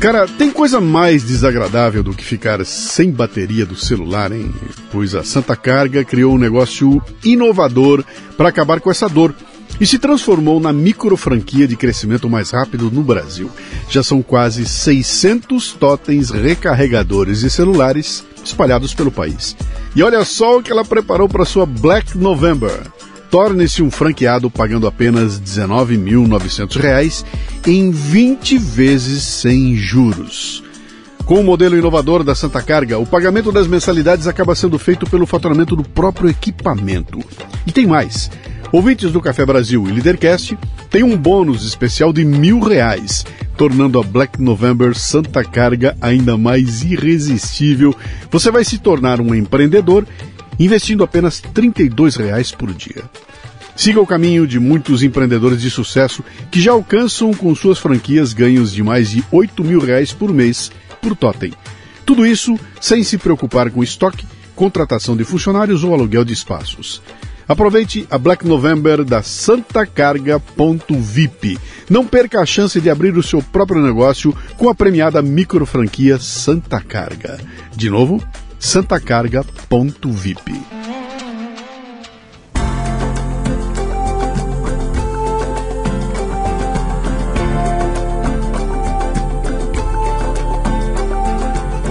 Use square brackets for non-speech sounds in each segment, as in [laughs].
Cara, tem coisa mais desagradável do que ficar sem bateria do celular, hein? Pois a Santa Carga criou um negócio inovador para acabar com essa dor e se transformou na micro franquia de crescimento mais rápido no Brasil. Já são quase 600 totens recarregadores de celulares espalhados pelo país. E olha só o que ela preparou para sua Black November. Torne-se um franqueado pagando apenas R$ 19.900 em 20 vezes sem juros. Com o modelo inovador da Santa Carga, o pagamento das mensalidades acaba sendo feito pelo faturamento do próprio equipamento. E tem mais. Ouvintes do Café Brasil e Lidercast têm um bônus especial de mil reais, tornando a Black November Santa Carga ainda mais irresistível. Você vai se tornar um empreendedor investindo apenas 32 reais por dia. Siga o caminho de muitos empreendedores de sucesso que já alcançam com suas franquias ganhos de mais de 8 mil reais por mês por totem. Tudo isso sem se preocupar com estoque, contratação de funcionários ou aluguel de espaços. Aproveite a Black November da santacarga.vip. Não perca a chance de abrir o seu próprio negócio com a premiada micro franquia Santa Carga. De novo, santacarga.vip.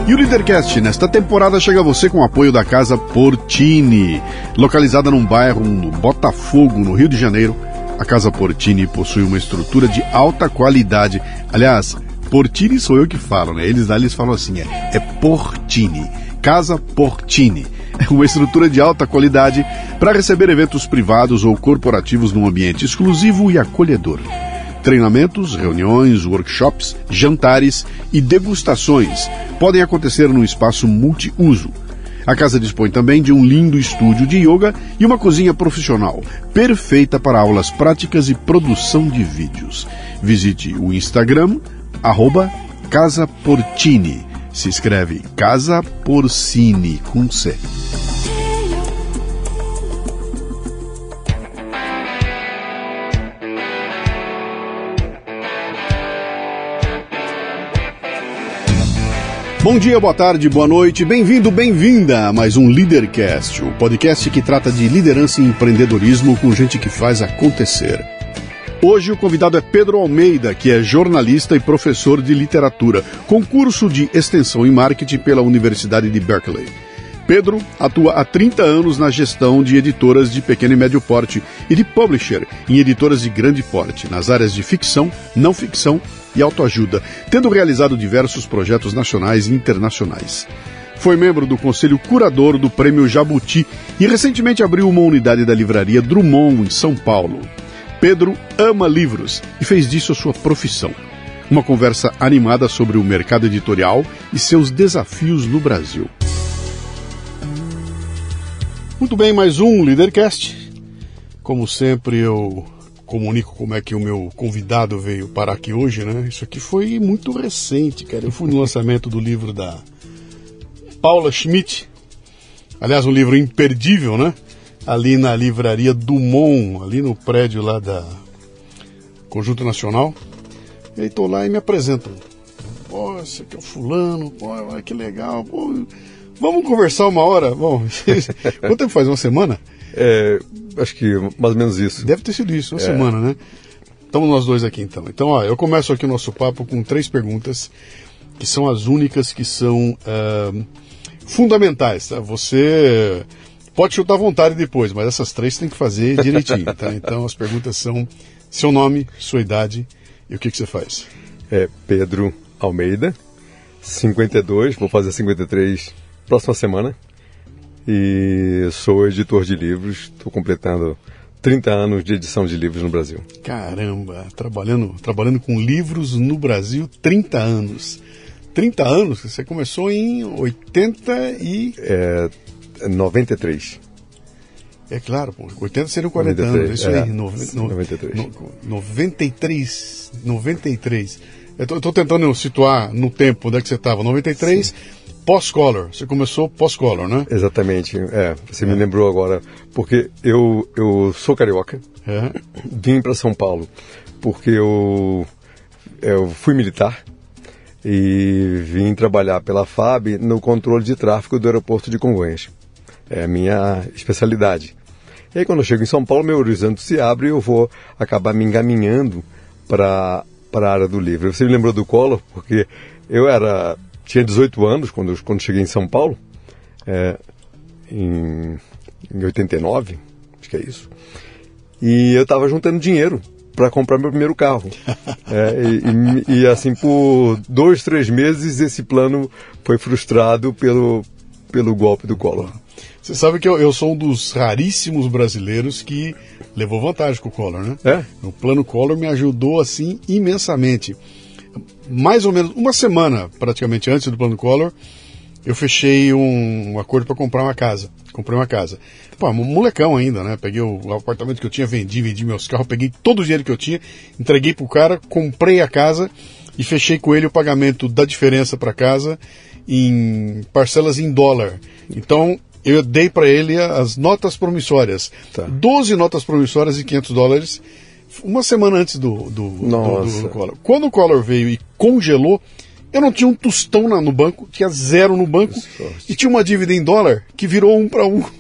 E o Leadercast nesta temporada chega a você com o apoio da Casa Portini. Localizada num bairro no Botafogo, no Rio de Janeiro, a Casa Portini possui uma estrutura de alta qualidade. Aliás, Portini sou eu que falo, né? Eles lá eles falam assim, é, é Portini. Casa Portini. Uma estrutura de alta qualidade para receber eventos privados ou corporativos num ambiente exclusivo e acolhedor treinamentos, reuniões, workshops, jantares e degustações podem acontecer num espaço multiuso. A casa dispõe também de um lindo estúdio de yoga e uma cozinha profissional, perfeita para aulas práticas e produção de vídeos. Visite o Instagram, arroba Casa Portini. Se escreve Casa Porcini com C. Bom dia, boa tarde, boa noite, bem-vindo, bem-vinda a mais um Leadercast, o podcast que trata de liderança e empreendedorismo com gente que faz acontecer. Hoje o convidado é Pedro Almeida, que é jornalista e professor de literatura, com curso de extensão em marketing pela Universidade de Berkeley. Pedro atua há 30 anos na gestão de editoras de pequeno e médio porte e de publisher em editoras de grande porte, nas áreas de ficção, não ficção e autoajuda, tendo realizado diversos projetos nacionais e internacionais. Foi membro do conselho curador do Prêmio Jabuti e recentemente abriu uma unidade da livraria Drummond, em São Paulo. Pedro ama livros e fez disso a sua profissão. Uma conversa animada sobre o mercado editorial e seus desafios no Brasil. Muito bem, mais um Leadercast. Como sempre, eu comunico como é que o meu convidado veio parar aqui hoje, né? Isso aqui foi muito recente, cara. Eu fui no [laughs] lançamento do livro da Paula Schmidt. Aliás, um livro imperdível, né? Ali na livraria Dumont, ali no prédio lá da Conjunto Nacional. E aí tô lá e me apresentam. Pô, esse aqui é o fulano, pô, que legal, pô. Vamos conversar uma hora? Bom, [laughs] quanto tempo faz? Uma semana? É, acho que mais ou menos isso. Deve ter sido isso, uma é. semana, né? Estamos nós dois aqui então. Então, ó, eu começo aqui o nosso papo com três perguntas, que são as únicas que são uh, fundamentais, tá? Você pode chutar à vontade depois, mas essas três tem que fazer direitinho, tá? Então, as perguntas são seu nome, sua idade e o que, que você faz. É Pedro Almeida, 52, vou fazer 53 próxima semana e sou editor de livros. Estou completando 30 anos de edição de livros no Brasil. Caramba, trabalhando, trabalhando com livros no Brasil, 30 anos. 30 anos? Você começou em 80 e... É, 93. É claro, pô, 80 seriam 40 93, anos, isso é, aí. No, no, 93. No, 93, 93. Eu estou tentando situar no tempo onde é que você estava. 93, Sim pós-color. Você começou pós-color, né? Exatamente. É, você é. me lembrou agora. Porque eu, eu sou carioca. É. Vim para São Paulo porque eu, eu fui militar. e vim trabalhar pela FAB no controle de tráfego do aeroporto de Congonhas. É a minha especialidade. E aí quando eu chego em São Paulo, meu horizonte se abre e eu vou acabar me encaminhando para a área do livro. Você me lembrou do Collor? Porque eu era tinha 18 anos quando, quando cheguei em São Paulo, é, em, em 89, acho que é isso. E eu estava juntando dinheiro para comprar meu primeiro carro. [laughs] É, e, e, e, assim, por dois, três meses, esse plano foi frustrado pelo, pelo golpe do Collor. Você sabe que eu, eu, sou um dos raríssimos brasileiros que levou vantagem com o Collor, né? É? O plano Collor me ajudou, assim, imensamente. Mais ou menos uma semana, praticamente, antes do plano Collor, eu fechei um, um acordo para comprar uma casa. Comprei uma casa. Pô, molecão ainda, né? Peguei o, o, apartamento que eu tinha, vendi, vendi meus carros, peguei todo o dinheiro que eu tinha, entreguei pro cara, comprei a casa e fechei com ele o pagamento da diferença para casa em parcelas em dólar. Então, eu dei para ele as notas promissórias. Tá. 12 notas promissórias de 500 dólares, uma semana antes do, do, do, do Collor. Quando o Collor veio e congelou, eu não tinha um tostão no banco, tinha zero no banco e tinha uma dívida em dólar que virou um para um. [laughs]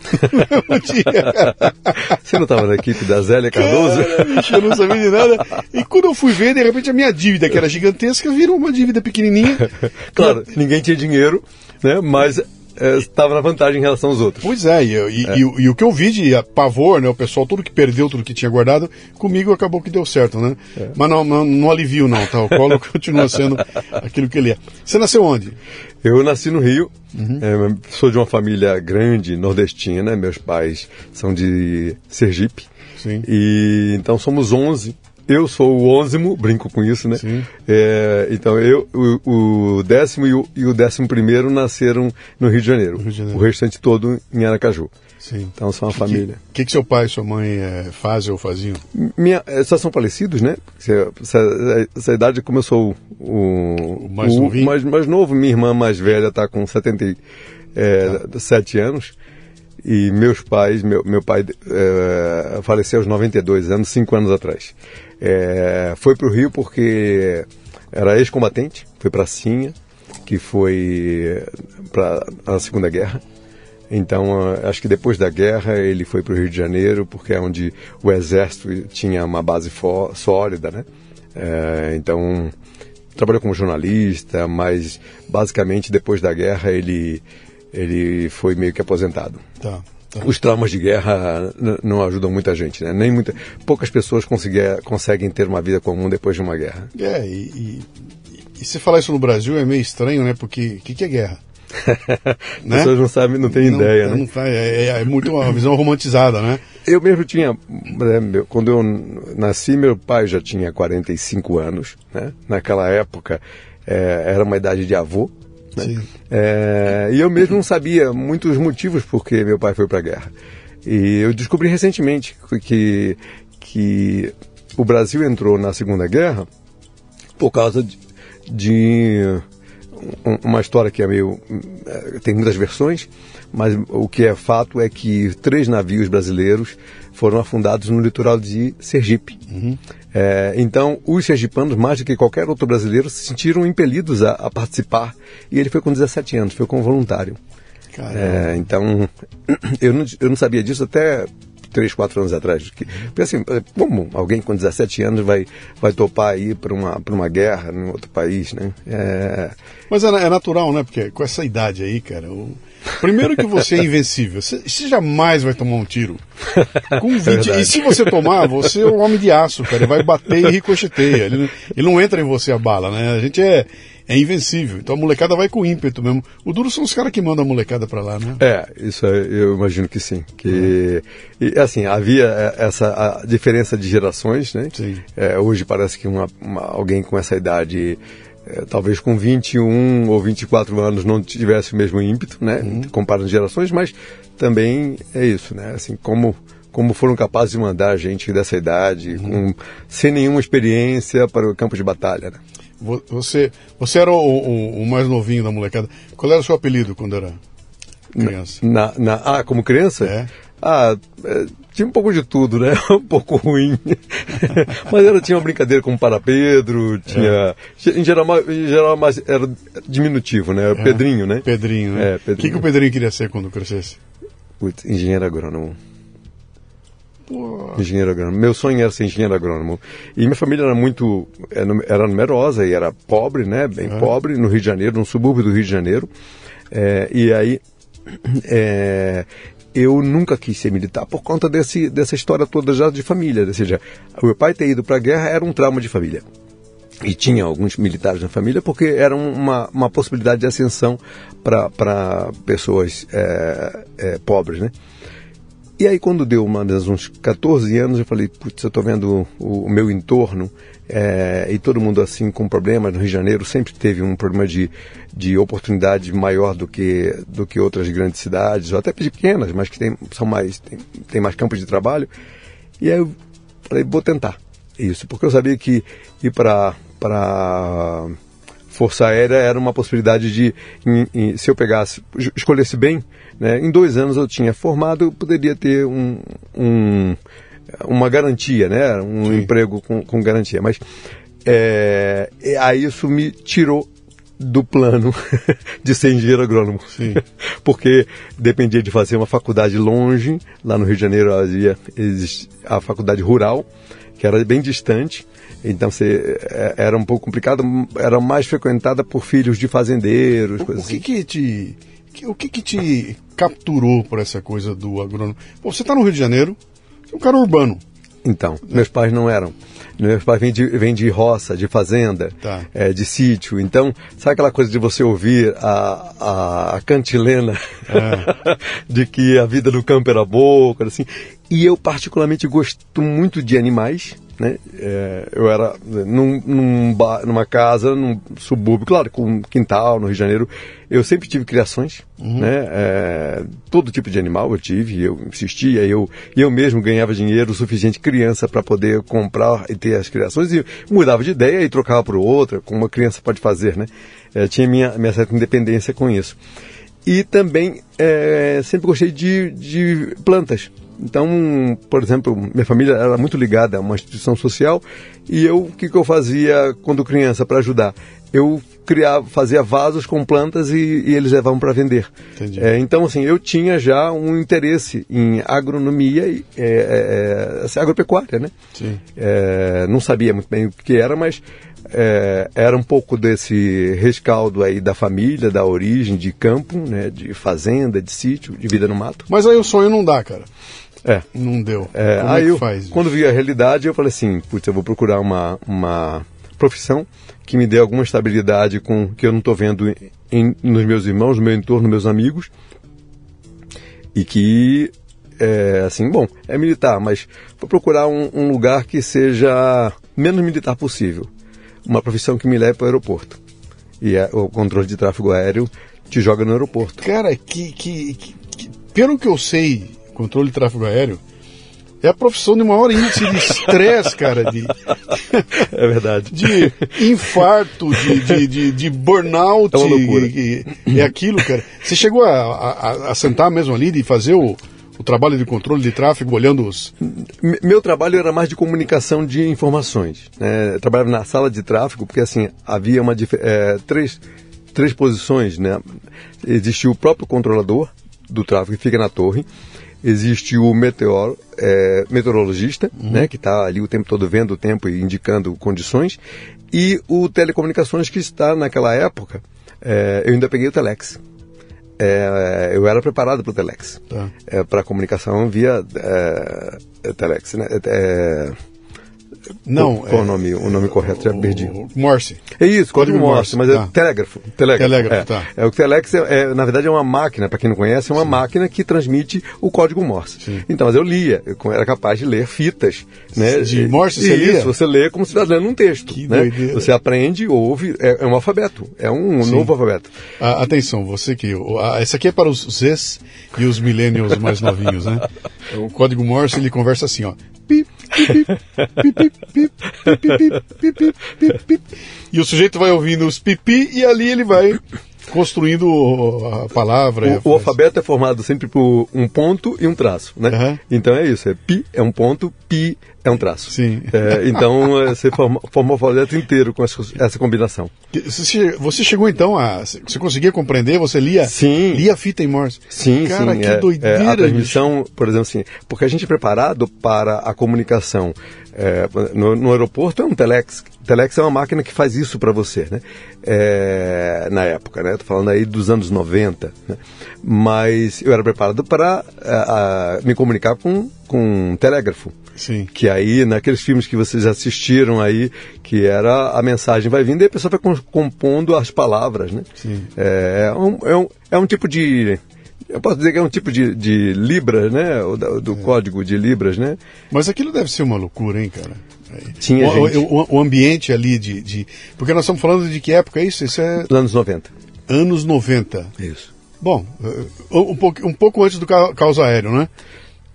Você não estava na equipe da Zélia Cardoso? Cara, bicho, eu não sabia de nada. E quando eu fui ver, de repente a minha dívida, que era gigantesca, virou uma dívida pequenininha. [laughs] Claro, ninguém tinha dinheiro, né? Mas estava na vantagem em relação aos outros. Pois é, e, e, é. e, e, o que eu vi de pavor, né, o pessoal, tudo que perdeu, tudo que tinha guardado, comigo acabou que deu certo, né? É. Mas não, não, não alivio não, tá? O Collor [laughs] continua sendo aquilo que ele é. Você nasceu onde? Eu nasci no Rio, uhum. é, sou de uma família grande, nordestina, né? meus pais são de Sergipe. Sim. E então somos 11 eu sou o onzimo, brinco com isso, né? É, então, eu, o, o, décimo e o, e o décimo primeiro nasceram no Rio de, Janeiro, Rio de Janeiro. O restante todo em Aracaju. Sim. Então, são uma que, família. O que, que, seu pai e sua mãe é, fazem ou faziam? Minha, é, só são falecidos, né? Essa, essa idade começou o, o mais, o, mais, mais, novo. Minha irmã mais velha está com 77 é, tá. anos. E meus pais, meu, meu pai é, faleceu aos 92 anos, 5 anos atrás. É, foi para o Rio porque era ex-combatente, foi para a Sinha, que foi para a Segunda Guerra. Então, acho que depois da guerra ele foi para o Rio de Janeiro, porque é onde o exército tinha uma base sólida, né? É, então, trabalhou como jornalista, mas basicamente depois da guerra ele, ele foi meio que aposentado. Tá. Tá. Os traumas de guerra não ajudam muita gente, né? Nem muita, poucas pessoas conseguem ter uma vida comum depois de uma guerra. É, e, e, e se falar isso no Brasil é meio estranho, né? Porque o que, que, é guerra? As [laughs] né? pessoas não sabem, não têm ideia, não, né? Não, é, é, é, muito uma visão romantizada, né? Eu mesmo tinha, né, quando eu nasci, meu pai já tinha 45 anos, né? Naquela época é, era uma idade de avô, né? É, e eu mesmo não sabia muitos motivos por que meu pai foi para a guerra. E eu descobri recentemente que, que o Brasil entrou na Segunda Guerra por causa de, de uma história que é meio. É, tem muitas versões, mas o que é fato é que três navios brasileiros foram afundados no litoral de Sergipe. Uhum. É, então, os sergipanos, mais do que qualquer outro brasileiro, se sentiram impelidos a, a participar. E ele foi com 17 anos, foi como voluntário. É, então, [clears throat] eu não, eu não sabia disso até 3, 4 anos atrás. Porque assim, como alguém com 17 anos vai, vai topar ir para uma, uma guerra em outro país, né? É... Mas é, é, natural, né? Porque com essa idade aí, cara, o... primeiro que você é invencível, você, jamais vai tomar um tiro. Com 20... É e se você tomar, você é um homem de aço, cara, ele vai bater e ricocheteia. Ele, ele não entra em você a bala, né? A gente é é invencível. Então a molecada vai com ímpeto mesmo. O duro são os caras que mandam a molecada para lá, né? É, isso eu imagino que sim. Que, uhum. e, assim, havia essa diferença de gerações, né? Sim. É, hoje parece que uma, uma, alguém com essa idade é, talvez com 21 ou 24 anos não tivesse o mesmo ímpeto, né? Uhum. Comparando gerações, mas também é isso, né? Assim, como como foram capazes de mandar gente dessa idade, uhum. com, sem nenhuma experiência para o campo de batalha, né? Você, você era o, o, o, mais novinho da molecada. Qual era o seu apelido quando era criança? Na, na, ah, como criança? É. Ah, é, tinha um pouco de tudo, né? [laughs] Um pouco ruim. [laughs] Mas ela tinha uma brincadeira com o Para Pedro, tinha. É. Em, geral, em geral, mais, era diminutivo, né? É. Pedrinho, né? Pedrinho, né? É, Pedrinho. O que, que o Pedrinho queria ser quando crescesse? Putz, engenheiro agrônomo. Pô. Engenheiro agrônomo. Meu sonho era ser engenheiro agrônomo. E minha família era muito. Era numerosa e era pobre, né? Bem é. pobre, no Rio de Janeiro, no subúrbio do Rio de Janeiro. É, e aí. [clears throat] É, eu nunca quis ser militar por conta desse, dessa história toda já de família. Ou seja, o meu pai ter ido para a guerra era um trauma de família. E tinha alguns militares na família porque era uma, uma possibilidade de ascensão para pessoas é, é, pobres, né? E aí, quando deu uma, uns 14 anos, eu falei, putz, eu estou vendo o, o, meu entorno é, e todo mundo assim com problemas no Rio de Janeiro sempre teve um problema de, de oportunidade maior do que, do que outras grandes cidades, ou até pequenas, mas que tem, são mais, tem, tem mais campos de trabalho. E aí eu falei, vou tentar isso, porque eu sabia que ir para Força Aérea era uma possibilidade de, em, em, se eu pegasse, escolhesse bem, né, em dois anos eu tinha formado, eu poderia ter um, um uma garantia, né, um Sim. emprego com, com, garantia. Mas é, aí isso me tirou do plano [laughs] de ser engenheiro agrônomo. Sim. [laughs] Porque dependia de fazer uma faculdade longe, lá no Rio de Janeiro havia a faculdade rural, que era bem distante, então você, é, era um pouco complicado, era mais frequentada por filhos de fazendeiros, o, coisas o que assim. Que te, o que, que te capturou por essa coisa do agrônomo? Pô, você está no Rio de Janeiro, um cara urbano. Então, meus pais não eram. Meus pais vêm de, vêm de roça, de fazenda, tá. é, de sítio. Então, sabe aquela coisa de você ouvir a, a, a cantilena é. [laughs] de que a vida do campo era boa, assim. E eu particularmente gosto muito de animais né? É, eu era num, num bar, numa casa, num subúrbio, claro, com um quintal no Rio de Janeiro. Eu sempre tive criações, uhum. né? É, todo tipo de animal eu tive, eu insistia, eu, eu mesmo ganhava dinheiro suficiente criança para poder comprar e ter as criações e mudava de ideia e trocava por outra, como uma criança pode fazer, né? É, tinha minha, minha certa independência com isso. E também é, sempre gostei de, de plantas. Então, por exemplo, minha família era muito ligada a uma instituição social e eu, o que, que eu fazia quando criança para ajudar? Eu criava, fazia vasos com plantas e, e eles levavam para vender. É, então, assim, eu tinha já um interesse em agronomia e é, é, é assim, agropecuária, né? É, não sabia muito bem o que era, mas é, era um pouco desse rescaldo aí da família, da origem, de campo, né, de fazenda, de sítio, de vida no mato. Mas aí o sonho não dá, cara. É. Não deu. É, Como aí é eu, faz? Quando vi a realidade, eu falei assim, putz, eu vou procurar uma, uma profissão que me dê alguma estabilidade com que eu não estou vendo em, nos meus irmãos, no meu entorno, nos meus amigos. E que, é, assim, bom, é militar, mas vou procurar um, um lugar que seja menos militar possível. Uma profissão que me leve para o aeroporto. E é, o controle de tráfego aéreo te joga no aeroporto. Cara, que, que, que, que pelo que eu sei controle de tráfego aéreo, é a profissão de maior índice de estresse, cara. De, é verdade. De infarto, de, de, de, de burnout. É, uma loucura. é aquilo, cara. Você chegou a, a, a sentar mesmo ali de fazer o, o trabalho de controle de tráfego olhando os. Meu trabalho era mais de comunicação de informações. Né? Eu trabalhava na sala de tráfego, porque assim, havia uma, é, três, três posições. Né? Existia o próprio controlador do tráfego que fica na torre existe o meteor, é, meteorologista, uhum. né, que está ali o tempo todo vendo o tempo e indicando condições, e o telecomunicações que está naquela época, é, eu ainda peguei o telex. É, eu era preparado para o telex, tá. É, para comunicação via é, telex, né? É, não. Qual, é, o nome, o nome correto? Já perdi. Morse. É isso, código, código Morse, mas é tá. é telégrafo. Telégrafo, telégrafo é. tá. É, o Telex, é, é, na verdade, é uma máquina, para quem não conhece, é uma Sim. máquina que transmite o código Morse. Sim. Então, mas eu lia, eu era capaz de ler fitas. Né? De Morse você Isso, lia? você lê como se estivesse lendo um texto. Que né? doideira. Você aprende, ouve, é, é um alfabeto, é um Sim. novo alfabeto. Ah, atenção, você que... Ah, essa aqui é para os Zs e os millennials mais novinhos, né? [laughs] O código Morse, ele conversa assim, ó. E o sujeito vai ouvindo os pipi e ali ele vai construindo a palavra. O, o alfabeto é formado sempre por um ponto e um traço, né? Uhum. Então é isso, é pi é um ponto, pi é um traço. Sim. É, então é, você forma, forma o alfabeto inteiro com essa, essa combinação. Você, você chegou então a. Você conseguia compreender? Você lia? Sim. Lia a fita em Morse? Sim, Cara, sim. que é, doideira. é, a transmissão, por exemplo, assim, porque a gente é preparado para a comunicação. É, no, no, aeroporto é um telex. Telex é uma máquina que faz isso para você, né? É, na época, né? Estou falando aí dos anos 90. Né? Mas eu era preparado para a, me comunicar com, com um telégrafo. Sim. Que aí, naqueles filmes que vocês assistiram aí, que era a mensagem vai vindo e a pessoa vai compondo as palavras, né? Sim. É, um, é, um, é um tipo de eu posso dizer que é um tipo de, de Libras, né? Do, do é. código de Libras, né? Mas aquilo deve ser uma loucura, hein, cara? Tinha o, gente. O, o, ambiente ali de, de. Porque nós estamos falando de que época é isso? Isso é. Anos 90. Anos 90. Isso. Bom, uh, um pouco, um pouco antes do caos aéreo, né?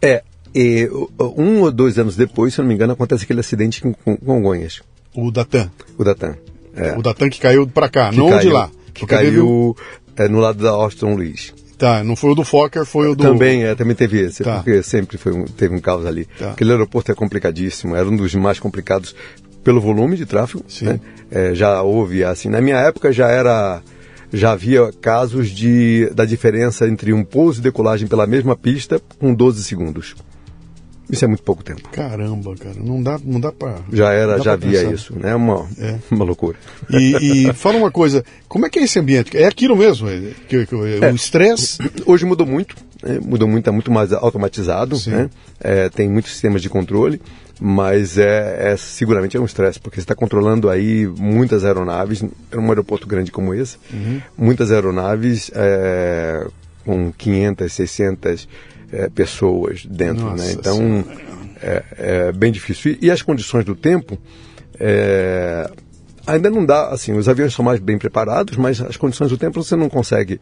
É. E, um ou dois anos depois, se não me engano, acontece aquele acidente com, com Congonhas. O Datan. O Datan. É. O Datan que caiu para cá, que não caiu, de lá. Que caiu é, no lado da Austin Luiz. Tá, não foi o do Fokker, foi o do. Também, é, também teve esse, Tá. porque sempre foi um, teve um caos ali. Tá. Aquele aeroporto é complicadíssimo, era um dos mais complicados pelo volume de tráfego. Né? É, já houve, assim, na minha época já era. Já havia casos de, da diferença entre um pouso e decolagem pela mesma pista com 12 segundos. Isso é muito pouco tempo. Caramba, cara, não dá, não dá para. Já era, já havia isso, né? Uma, É. uma loucura. E, e fala uma coisa, como é que é esse ambiente? É aquilo mesmo, é, que, que, o estresse. Hoje mudou muito, né? mudou muito, é muito mais automatizado, Sim. né? É, tem muitos sistemas de controle, mas é, é seguramente é um estresse, porque você está controlando aí muitas aeronaves, é um aeroporto grande como esse, muitas aeronaves é, com 500, 600 é, pessoas dentro, Nossa né? Então é, é bem difícil. E, e as condições do tempo é, ainda não dá, assim, os aviões são mais bem preparados, mas as condições do tempo você não consegue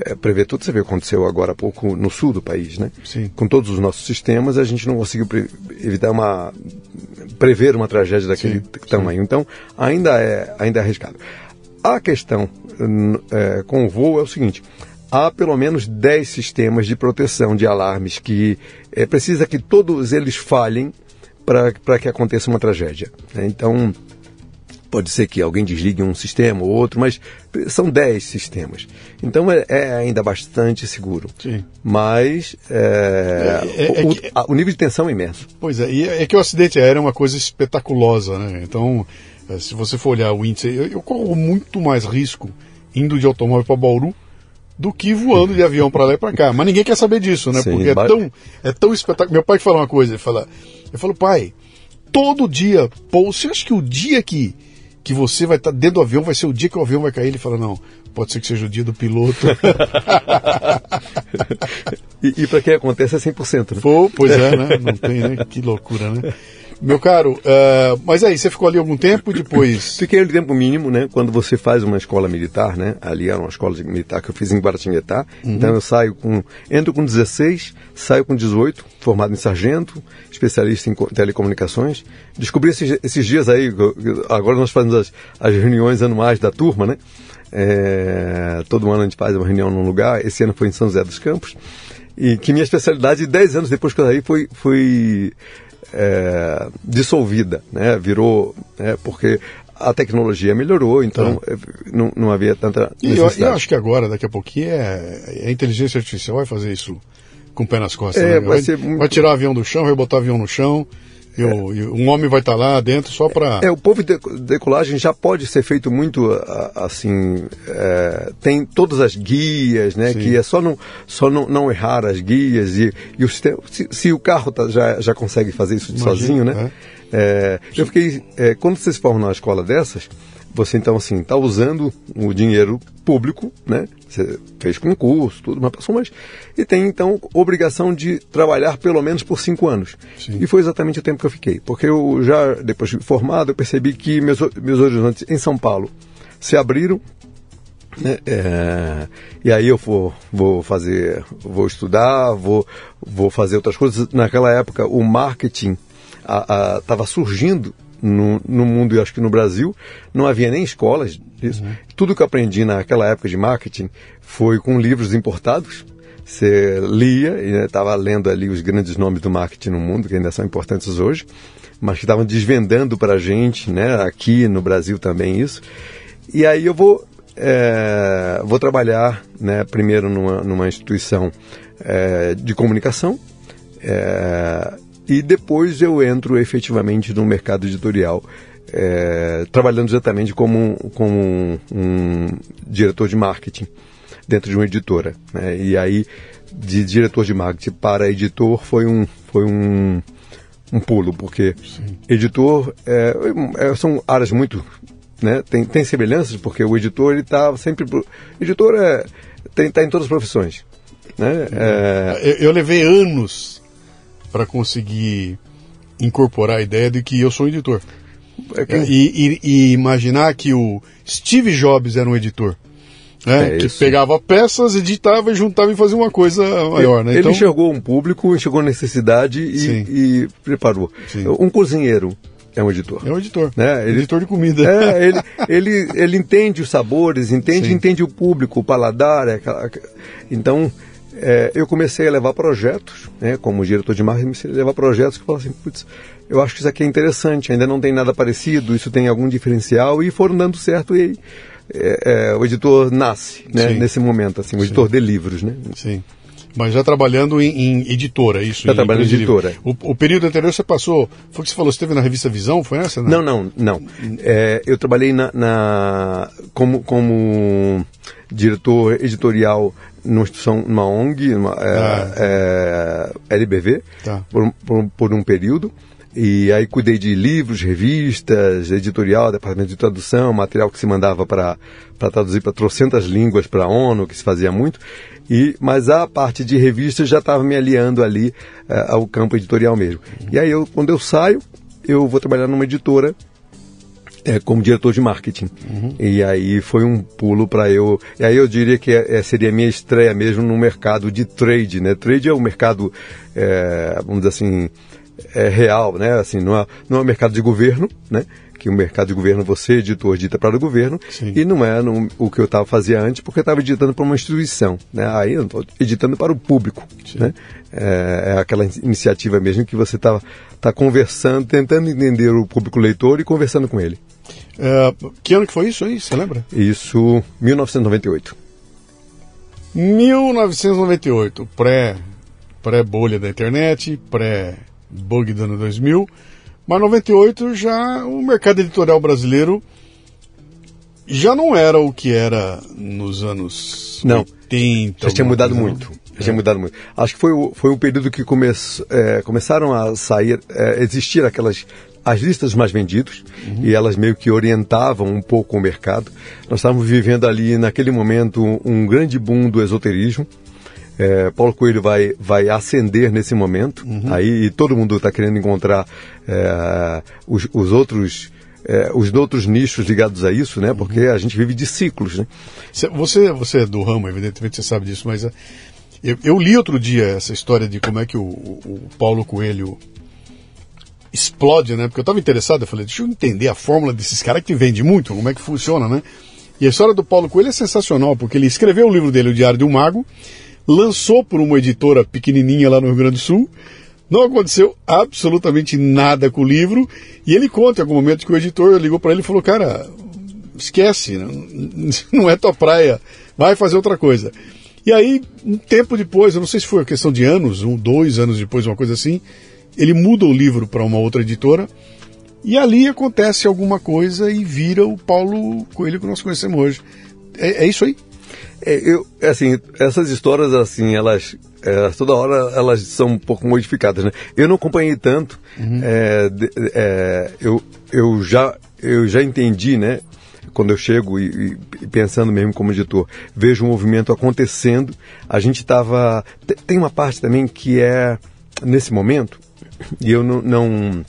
é, prever tudo. Você viu o que aconteceu agora há pouco no sul do país, né? Sim. Com todos os nossos sistemas, a gente não conseguiu pre- evitar uma prever uma tragédia daquele Sim, tamanho. Então, ainda é, ainda é arriscado. A questão é, com o voo é o seguinte: há pelo menos 10 sistemas de proteção de alarmes que é, precisa que todos eles falhem para que aconteça uma tragédia. né? Então, pode ser que alguém desligue um sistema ou outro, mas são 10 sistemas. Então, é, é ainda bastante seguro. Sim. Mas é, É, é- é o, que- o nível de tensão é imenso. Pois é, e é que o acidente aéreo é uma coisa espetaculosa, né? Então, se você for olhar o índice, eu, eu corro muito mais risco indo de automóvel para Bauru do que voando de avião para lá e para cá. Mas ninguém quer saber disso, né? Sim, Porque é tão, é tão espetacular. Meu pai fala uma coisa, ele fala, eu falo, pai, todo dia, pô, você acha que o dia que, que você vai estar dentro do avião vai ser o dia que o avião vai cair? Ele fala, não, pode ser que seja o dia do piloto. [laughs] E, e para quem acontece é 100%. Né? Pô, pois é, né? [laughs] Não tem, né? Que loucura, né? Meu caro, eh, mas aí, você ficou ali algum tempo depois. [coughs] Fiquei no tempo mínimo, né? Quando você faz uma escola militar, né? Ali era uma escola militar que eu fiz em Guaratinguetá. Então eu saio com. Entro com 16, saio com 18, formado em sargento, especialista em co- telecomunicações. Descobri esses, esses dias aí, agora nós fazemos as, as reuniões anuais da turma, né? É, todo ano a gente faz uma reunião num lugar. Esse ano foi em São José dos Campos. E que minha especialidade, 10 anos depois que eu saí, foi. foi é, dissolvida, né? Virou, né? porque a tecnologia melhorou, então é, não, não havia tanta E eu, necessidade. eu acho que agora, daqui a pouquinho, é, a inteligência artificial vai fazer isso com o pé nas costas. É, né? vai vai, muito- vai tirar o avião do chão, vai botar o avião no chão, e, o- e um homem vai estar lá dentro só para. É, o povo de decolagem já pode ser feito muito assim. é, tem todas as guias, né? Sim. Que é só não, só não, não errar as guias e, e o sistema. Se, se o carro tá- já, já consegue fazer isso Imagina, sozinho, né? É, eu fiquei. é, quando você se forma numa escola dessas, você então assim está usando o dinheiro público, né? Você fez concurso, tudo, mas passou mais. E tem então obrigação de trabalhar pelo menos por cinco anos. Sim. E foi exatamente o tempo que eu fiquei. Porque eu já, depois de formado, eu percebi que meus, meus horizontes em São Paulo se abriram. né, é, e aí eu vou, vou fazer, vou estudar, vou, vou fazer outras coisas. Naquela época, o marketing estava surgindo no, no mundo e acho que no Brasil. Não havia nem escolas disso. Uhum. Tudo que eu aprendi naquela época de marketing foi com livros importados. Você lia e estava né, lendo ali os grandes nomes do marketing no mundo, que ainda são importantes hoje, mas que estavam desvendando para a gente, né, aqui no Brasil também isso. E aí eu vou, é, vou trabalhar né, primeiro numa, numa instituição é, de comunicação, é, e depois eu entro efetivamente no mercado editorial, é, trabalhando exatamente como, como um, um, diretor de marketing dentro de uma editora. Né? E aí, de diretor de marketing para editor foi um, foi um, um pulo, porque Sim. editor é, é, são áreas muito. Né? Tem, tem semelhanças, porque o editor ele está sempre. Editor é, está em todas as profissões. Né? É... Eu, eu levei anos para conseguir incorporar a ideia de que eu sou um editor. É e, e, e, imaginar que o Steve Jobs era um editor. Né? É que pegava peças, editava e juntava e fazia uma coisa maior. Né? Ele então... enxergou um público, enxergou necessidade e, e preparou. Sim. Um cozinheiro é um editor. É um editor. Né? Ele, editor de comida. É, ele, [laughs] ele, ele entende os sabores, entende, entende o público, o paladar. É então, é, eu comecei a levar projetos, né, como diretor de marketing, comecei a levar projetos que falavam assim, putz, eu acho que isso aqui é interessante, ainda não tem nada parecido, isso tem algum diferencial, e foram dando certo e é, é, o editor nasce né, nesse momento, assim, o editor Sim. de livros. Né? Sim. Mas já trabalhando em, em editora, isso? Já trabalhando em editora. O, o, período anterior você passou, foi o que você falou, você esteve na revista Visão, foi essa? Não, não, não. não. É, eu trabalhei na, na, como, como diretor editorial numa instituição, numa ONG, numa, é, ah. é, LBV, tá. por, por, por um período. E aí cuidei de livros, revistas, editorial, departamento de tradução, material que se mandava para traduzir para trocentas línguas para a ONU, que se fazia muito. E, mas a parte de revistas já estava me aliando ali uh, ao campo editorial mesmo. E aí eu, quando eu saio, eu vou trabalhar numa editora é, como diretor de marketing. Uhum. E aí foi um pulo para eu. E aí eu diria que é, é, seria a minha estreia mesmo no mercado de trade, né? Trade é o mercado, é, vamos dizer assim, é real, né? Assim, não é, não é um mercado de governo, né? Que o mercado de governo você, editor, edita para o governo, Sim. e não é no, o que eu estava fazendo antes, porque eu estava editando para uma instituição, né? Aí eu estou editando para o público, né? É, é, aquela iniciativa mesmo que você está tá conversando, tentando entender o público leitor e conversando com ele. É, que ano que foi isso aí, você lembra? Isso, 1998. 1998, pré, pré-bolha da internet, pré bug do ano 2000, mas 98 já o mercado editorial brasileiro já não era o que era nos anos não, 80. Já tinha mudado muito. Já é. tinha mudado muito. Acho que foi, o, foi um período que come, é, começaram a sair, é, existir aquelas as listas mais vendidos uhum. e elas meio que orientavam um pouco o mercado. Nós estávamos vivendo ali naquele momento um grande boom do esoterismo. É, Paulo Coelho vai, vai ascender nesse momento, uhum. aí todo mundo está querendo encontrar é, os, os, outros. É, os outros nichos ligados a isso, né? Porque uhum. a gente vive de ciclos, né? Você, você é do ramo, evidentemente você sabe disso, mas é, eu, eu, li outro dia essa história de como é que o, o Paulo Coelho explode, né? Porque eu estava interessado, eu falei, deixa eu entender a fórmula desses caras que vende muito, como é que funciona, né? E a história do Paulo Coelho é sensacional, porque ele escreveu o livro dele, O Diário de um Mago, lançou por uma editora pequenininha lá no Rio Grande do Sul. Não aconteceu absolutamente nada com o livro. E ele conta em algum momento que o editor ligou para ele e falou: Cara, esquece, [laughs] não é tua praia, vai fazer outra coisa. E aí, um tempo depois, eu não sei se foi questão de anos, um, dois anos depois, uma coisa assim, ele muda o livro para uma outra editora. E ali acontece alguma coisa e vira o Paulo Coelho que nós conhecemos hoje. É, é isso aí? É, eu, assim, essas histórias, assim, elas, é, toda hora elas são um pouco modificadas, né? Eu não acompanhei tanto, uhum. é, é, eu, eu, já, eu já entendi, né? Quando eu chego e, e, pensando mesmo como editor, vejo um movimento acontecendo, a gente estava... Tem uma parte também que é, nesse momento, e eu não, não,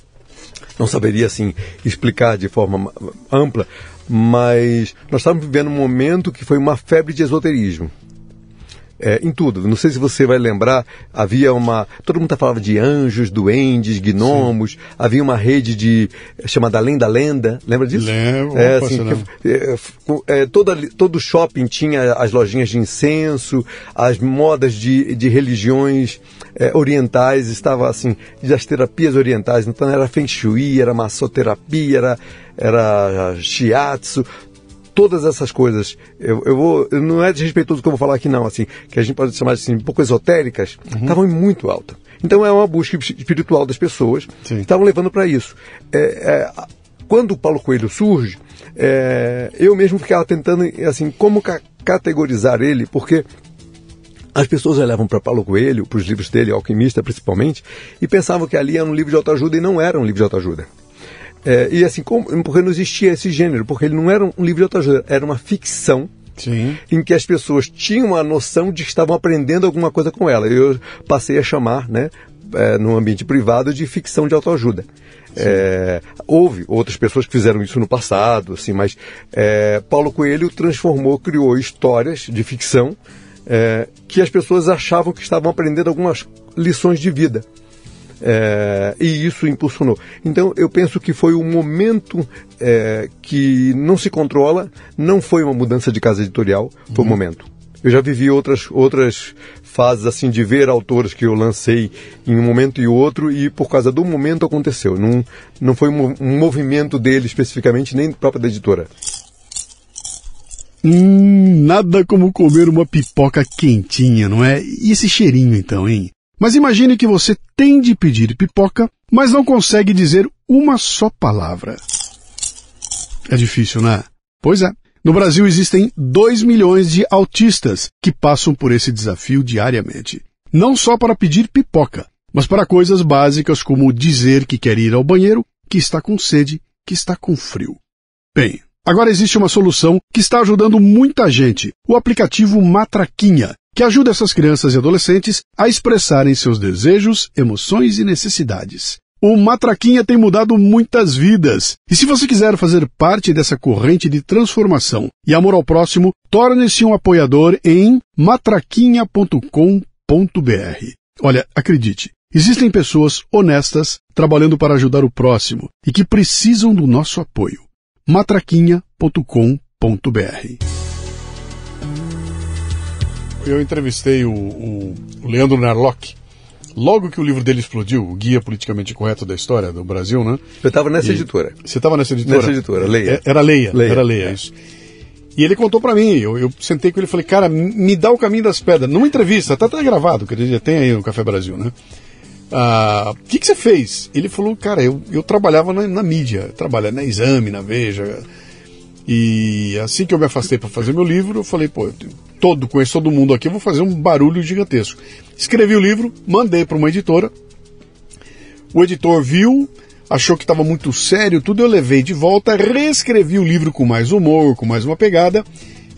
não saberia, assim, explicar de forma ampla, mas nós estávamos vivendo um momento que foi uma febre de esoterismo. é, em tudo. Não sei se você vai lembrar, havia uma. Todo mundo falava de anjos, duendes, gnomos, Sim. havia uma rede de chamada Além da Lenda. Lembra disso? Lembro. É, assim, que, é, é, toda, todo shopping tinha as lojinhas de incenso, as modas de, de religiões é, orientais, estava assim, das terapias orientais. Então era Feng Shui, era massoterapia, era, era shiatsu, todas essas coisas, eu, eu vou, não é desrespeitoso que eu vou falar aqui não, assim, que a gente pode chamar assim, um pouco esotéricas, estavam uhum. muito alta. Então é uma busca espiritual das pessoas Sim. estavam levando para isso. É, é, quando o Paulo Coelho surge, é, eu mesmo ficava tentando, assim, como ca categorizar ele, porque as pessoas olhavam para Paulo Coelho, para os livros dele, Alquimista principalmente, e pensavam que ali era um livro de autoajuda e não era um livro de autoajuda. É, e assim, como, porque não existia esse gênero, porque ele não era um livro de autoajuda, era uma ficção Sim. em que as pessoas tinham a noção de que estavam aprendendo alguma coisa com ela. Eu passei a chamar, né, é, no ambiente privado, de ficção de autoajuda. É, houve outras pessoas que fizeram isso no passado, assim, mas é, Paulo Coelho transformou, criou histórias de ficção é, que as pessoas achavam que estavam aprendendo algumas lições de vida. É, e isso impulsionou. Então, eu penso que foi um momento é, que não se controla, não foi uma mudança de casa editorial, foi uhum. um momento. Eu já vivi outras, outras fases assim de ver autores que eu lancei em um momento e outro e por causa do momento aconteceu. Não, não foi um, um movimento dele especificamente, nem própria da editora. Hum, nada como comer uma pipoca quentinha, não é? E esse cheirinho então, hein? Mas imagine que você tem de pedir pipoca, mas não consegue dizer uma só palavra. É difícil, né? Pois é. No Brasil existem 2 milhões de autistas que passam por esse desafio diariamente. Não só para pedir pipoca, mas para coisas básicas como dizer que quer ir ao banheiro, que está com sede, que está com frio. Bem, agora existe uma solução que está ajudando muita gente: o aplicativo Matraquinha, que ajuda essas crianças e adolescentes a expressarem seus desejos, emoções e necessidades. O Matraquinha tem mudado muitas vidas. E se você quiser fazer parte dessa corrente de transformação e amor ao próximo, torne-se um apoiador em matraquinha.com.br. Olha, acredite, existem pessoas honestas trabalhando para ajudar o próximo e que precisam do nosso apoio. matraquinha.com.br eu entrevistei o, o Leandro Narlock, logo que o livro dele explodiu, o Guia Politicamente Correto da História do Brasil, né? Eu estava nessa e, editora. Você estava nessa editora? Nessa editora, Leia. É, era Leia, Leia. era Leia, é. isso. E ele contou para mim, eu, eu, sentei com ele e falei, cara, me dá o caminho das pedras. Numa entrevista, tá até gravado, que ele tem aí no Café Brasil, né? Ah, o que, que você fez? Ele falou, cara, eu, eu trabalhava na, na mídia, trabalha na Exame, na Veja, e assim que eu me afastei para fazer meu livro, eu falei, pô, todo, conheço todo mundo aqui, eu vou fazer um barulho gigantesco. Escrevi o livro, mandei para uma editora. O editor viu, achou que estava muito sério, tudo eu levei de volta, reescrevi o livro com mais humor, com mais uma pegada.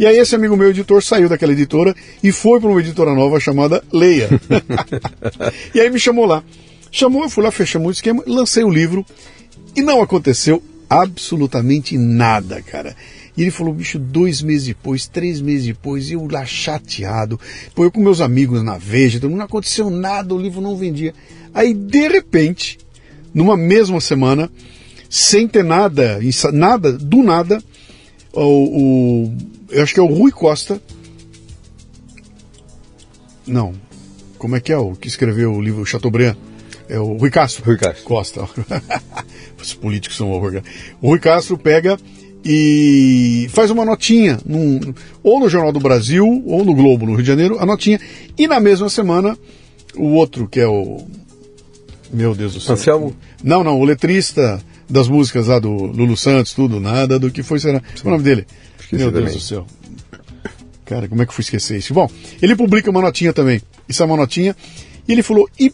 E aí esse amigo meu editor saiu daquela editora e foi para uma editora nova chamada Leia. [laughs] e aí me chamou lá. Chamou, eu fui lá, fechamos o esquema, lancei o livro e não aconteceu absolutamente nada, cara. E ele falou, bicho, dois meses depois, três meses depois, eu lá chateado, pô, eu com meus amigos na Veja, então não aconteceu nada, o livro não vendia. Aí, de repente, numa mesma semana, sem ter nada, nada, do nada, o, o eu acho que é o Rui Costa, não, como é que é o que escreveu o livro Chateaubriand? É o Rui Castro. Rui Castro. Costa. [laughs] Os políticos são horror. O Rui Castro pega e faz uma notinha, num, ou no Jornal do Brasil, ou no Globo, no Rio de Janeiro, a notinha. E na mesma semana, o outro, que é o. Meu Deus do céu. Anselmo? Não, não, o letrista das músicas lá do Lulu Santos, tudo, nada do que foi será. Qual é o nome dele? Meu Deus do céu. Cara, como é que eu fui esquecer isso? Bom, ele publica uma notinha também. Isso é uma notinha. E ele falou: e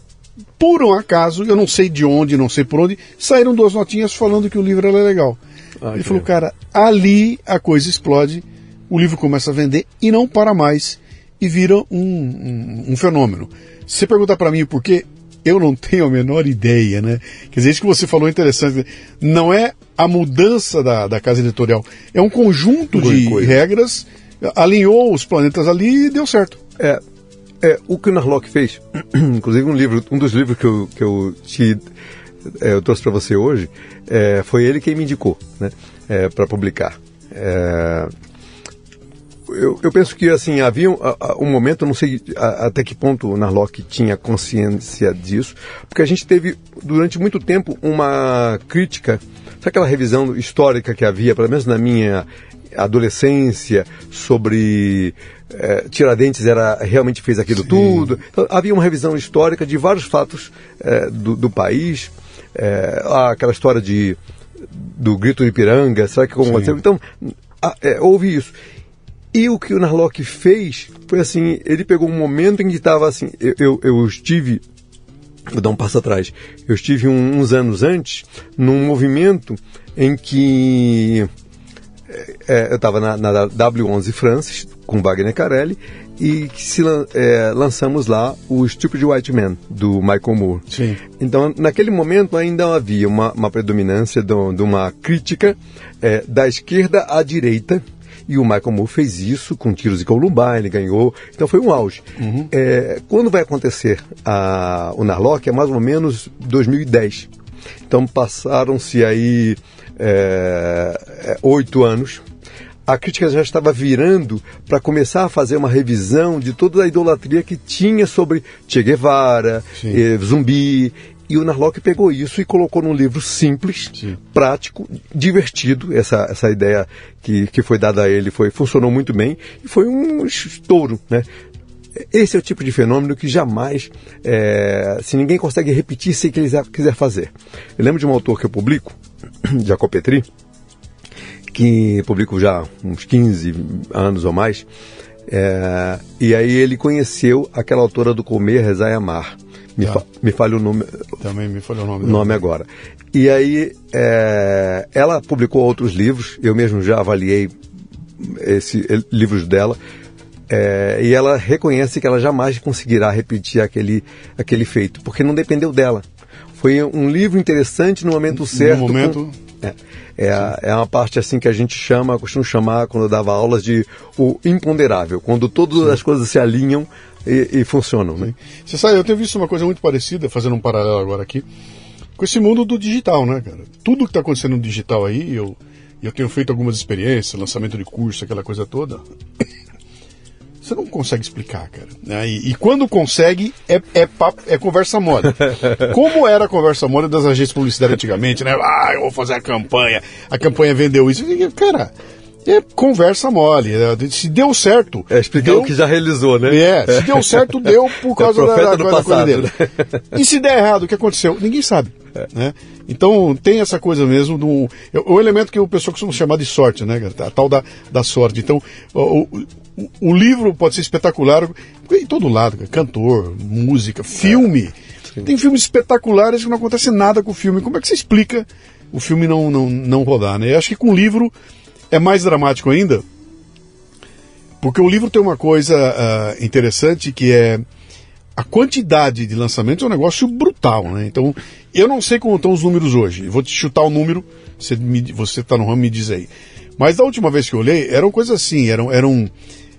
por um acaso, eu não sei de onde, não sei por onde, saíram duas notinhas falando que o livro era legal. Ah, Ele falou, cara, ali a coisa explode, o livro começa a vender e não para mais e vira um, um, um fenômeno. Se você perguntar para mim por quê, eu não tenho a menor ideia, né? Quer dizer, isso que você falou é interessante. Não é a mudança da, da casa editorial, é um conjunto de regras, alinhou os planetas ali e deu certo. É, É, o que o Narlock fez, [clears throat] inclusive um livro, um dos livros que eu, que eu te é, eu trouxe para você hoje, é, foi ele quem me indicou, né, é, para publicar. Eu, eu, penso que assim havia um, um momento, não sei a, até que ponto o Narlock tinha consciência disso, porque a gente teve durante muito tempo uma crítica, sabe aquela revisão histórica que havia, pelo menos na minha adolescência, sobre é, Tiradentes era realmente fez aquilo Sim. tudo. Então, havia uma revisão histórica de vários fatos é, do, do, país, é, aquela história de do grito de Ipiranga, será que aconteceu? Então é, houve isso. E o que o Narlock fez foi assim, ele pegou um momento em que estava assim, eu, eu, eu, estive, vou dar um passo atrás, eu estive um, uns anos antes num movimento em que é, eu estava na, na, W11 Francis com Wagner Carelli e se, é, lançamos lá o Stupid White Man do Michael Moore. Sim. Então, naquele momento ainda havia uma, uma predominância de, de uma crítica é, da esquerda à direita e o Michael Moore fez isso com tiros de Columbine, ele ganhou. Então foi um auge. Uhum. É, quando vai acontecer a, o Narlock? É mais ou menos 2010. Então passaram-se aí é, é, oito anos. A crítica já estava virando para começar a fazer uma revisão de toda a idolatria que tinha sobre Che Guevara, eh, Zumbi e o Narlock pegou isso e colocou num livro simples, Sim. prático, divertido. Essa, essa ideia que, que foi dada a ele foi, funcionou muito bem e foi um estouro. Né? Esse é o tipo de fenômeno que jamais, é, se ninguém consegue repetir se quiser, quiser fazer. Eu lembro de um autor que eu publico, [coughs] Jacob Petri, que publico já uns 15 anos ou mais, é, e aí ele conheceu aquela autora do Comer, Rezar e Amar. Me, tá. fa me falha o nome. Também me falha o nome. nome agora. E aí, é, ela publicou outros livros, eu mesmo já avaliei esses livros dela, é, e ela reconhece que ela jamais conseguirá repetir aquele, aquele feito, porque não dependeu dela. Foi um livro interessante no momento certo. No momento. Com, é, é, é uma parte assim que a gente chama, costumo chamar quando eu dava aulas de o imponderável, quando todas Sim. as coisas se alinham e, e funcionam. Né? Você sabe, eu tenho visto uma coisa muito parecida, fazendo um paralelo agora aqui, com esse mundo do digital, né, cara? Tudo que está acontecendo no digital aí, eu, eu tenho feito algumas experiências, lançamento de curso, aquela coisa toda. Você não consegue explicar, cara. Né? E, e, quando consegue, é, é, papo, é conversa mole. [laughs] Como era a conversa mole das agências publicidade antigamente, né? Ah, eu vou fazer a campanha, a campanha vendeu isso. Cara, é conversa mole. Né? Se deu certo. É explicar deu, o que já realizou, né? É, se deu [laughs] certo, deu por é causa é da, da, da coisa dele. Né? E se der errado, o que aconteceu? Ninguém sabe. É. Né? Então tem essa coisa mesmo do. O elemento que o pessoal costuma chamar de sorte, né? A tal da, da sorte. Então, o, o, o livro pode ser espetacular em todo lado, cantor, música, filme. É. Tem filmes espetaculares que não acontece nada com o filme. Como é que você explica o filme não, não, não rodar, né? Eu acho que com o livro é mais dramático ainda, porque o livro tem uma coisa uh, interessante que é a quantidade de lançamentos é um negócio brutal, né? Então, eu não sei como estão os números hoje. Vou te chutar o número, você está no ramo me diz aí. Mas da última vez que eu olhei, eram coisas assim, eram, eram,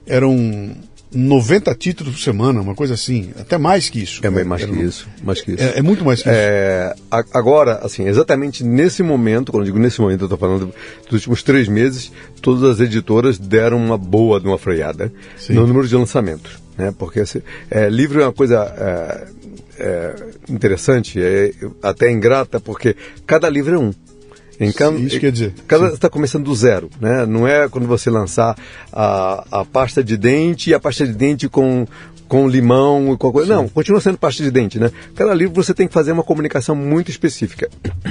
eram 90 títulos por semana, uma coisa assim, até mais que isso. É mais, mais que isso, mais que isso. É, é muito mais que é, isso. Agora, assim, exatamente nesse momento, quando eu digo nesse momento, eu estou falando dos últimos três meses, todas as editoras deram uma boa de uma freada Sim. no número de lançamentos, né? Porque assim, é, livro é uma coisa é, é, interessante, é até ingrata, porque cada livro é um. Em cada, Isso quer dizer. Cada está começando do zero, né? Não é quando você lançar a, a pasta de dente e a pasta de dente com com limão e com coisa. Não, continua sendo pasta de dente, né? Cada livro você tem que fazer uma comunicação muito específica. [clears throat]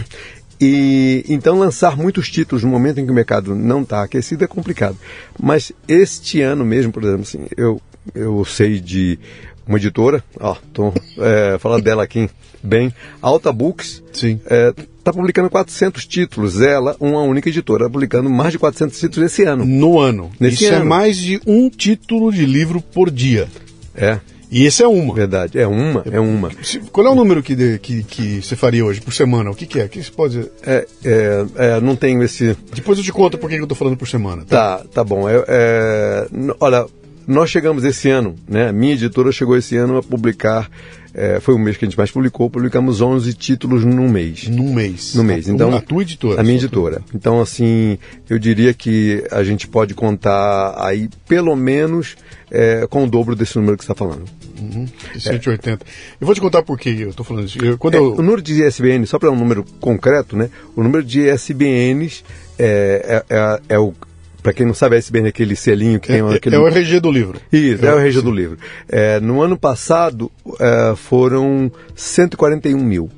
E então lançar muitos títulos no momento em que o mercado não está aquecido é complicado. Mas este ano mesmo, por exemplo, assim, eu eu sei de uma editora, ó, tô é, falando dela aqui bem, Alta Books. Sim. É, está publicando 400 títulos. Ela, uma única editora, publicando mais de 400 títulos esse ano. No ano. Nesse Isso é ano. é mais de um título de livro por dia. É. E esse é uma. Verdade, é uma, é uma. Qual é o número que, de, que, que você faria hoje, por semana? O que, que é? O que você pode dizer? É, é, é, não tenho esse... Depois eu te conto por que eu estou falando por semana. Tá, tá, tá bom. É, é olha, nós chegamos esse ano, né? A minha editora chegou esse ano a publicar, é, foi o mês que a gente mais publicou, publicamos 11 títulos num mês. Num mês. No mês. Então, a tua editora. A minha editora. Então, assim, eu diria que a gente pode contar aí pelo menos é, com o dobro desse número que você está falando. Uhum, 180. É. Eu vou te contar por que eu estou falando isso. Eu, quando é, eu... O número de ISBN, só para um número concreto, né? O número de ISBNs é, é, é, é o para quem não sabe, a SBN é aquele selinho que é, tem aquele... É o RG do livro. Isso, é, é o RG do livro. É, no ano passado é, foram 141 mil.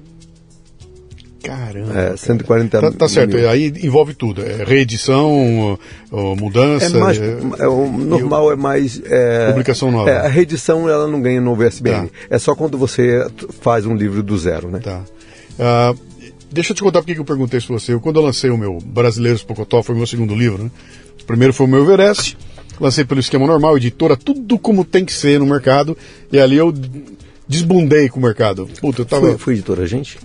Caramba. É, 140 tá, tá certo, mil. aí envolve tudo. É reedição, mudança. É mais, é, o normal é mais. É, publicação nova. a reedição ela não ganha novo SBN. Tá. É só quando você faz um livro do zero, né? Tá. Uh, deixa eu te contar porque que eu perguntei isso pra você. Eu, quando eu lancei o meu Brasileiros Pocotó, foi o meu segundo livro, né? Primeiro foi o meu Everest, lancei pelo esquema normal, editora, tudo como tem que ser no mercado, e ali eu desbundei com o mercado. Puta, eu tava... Foi, foi editora a gente?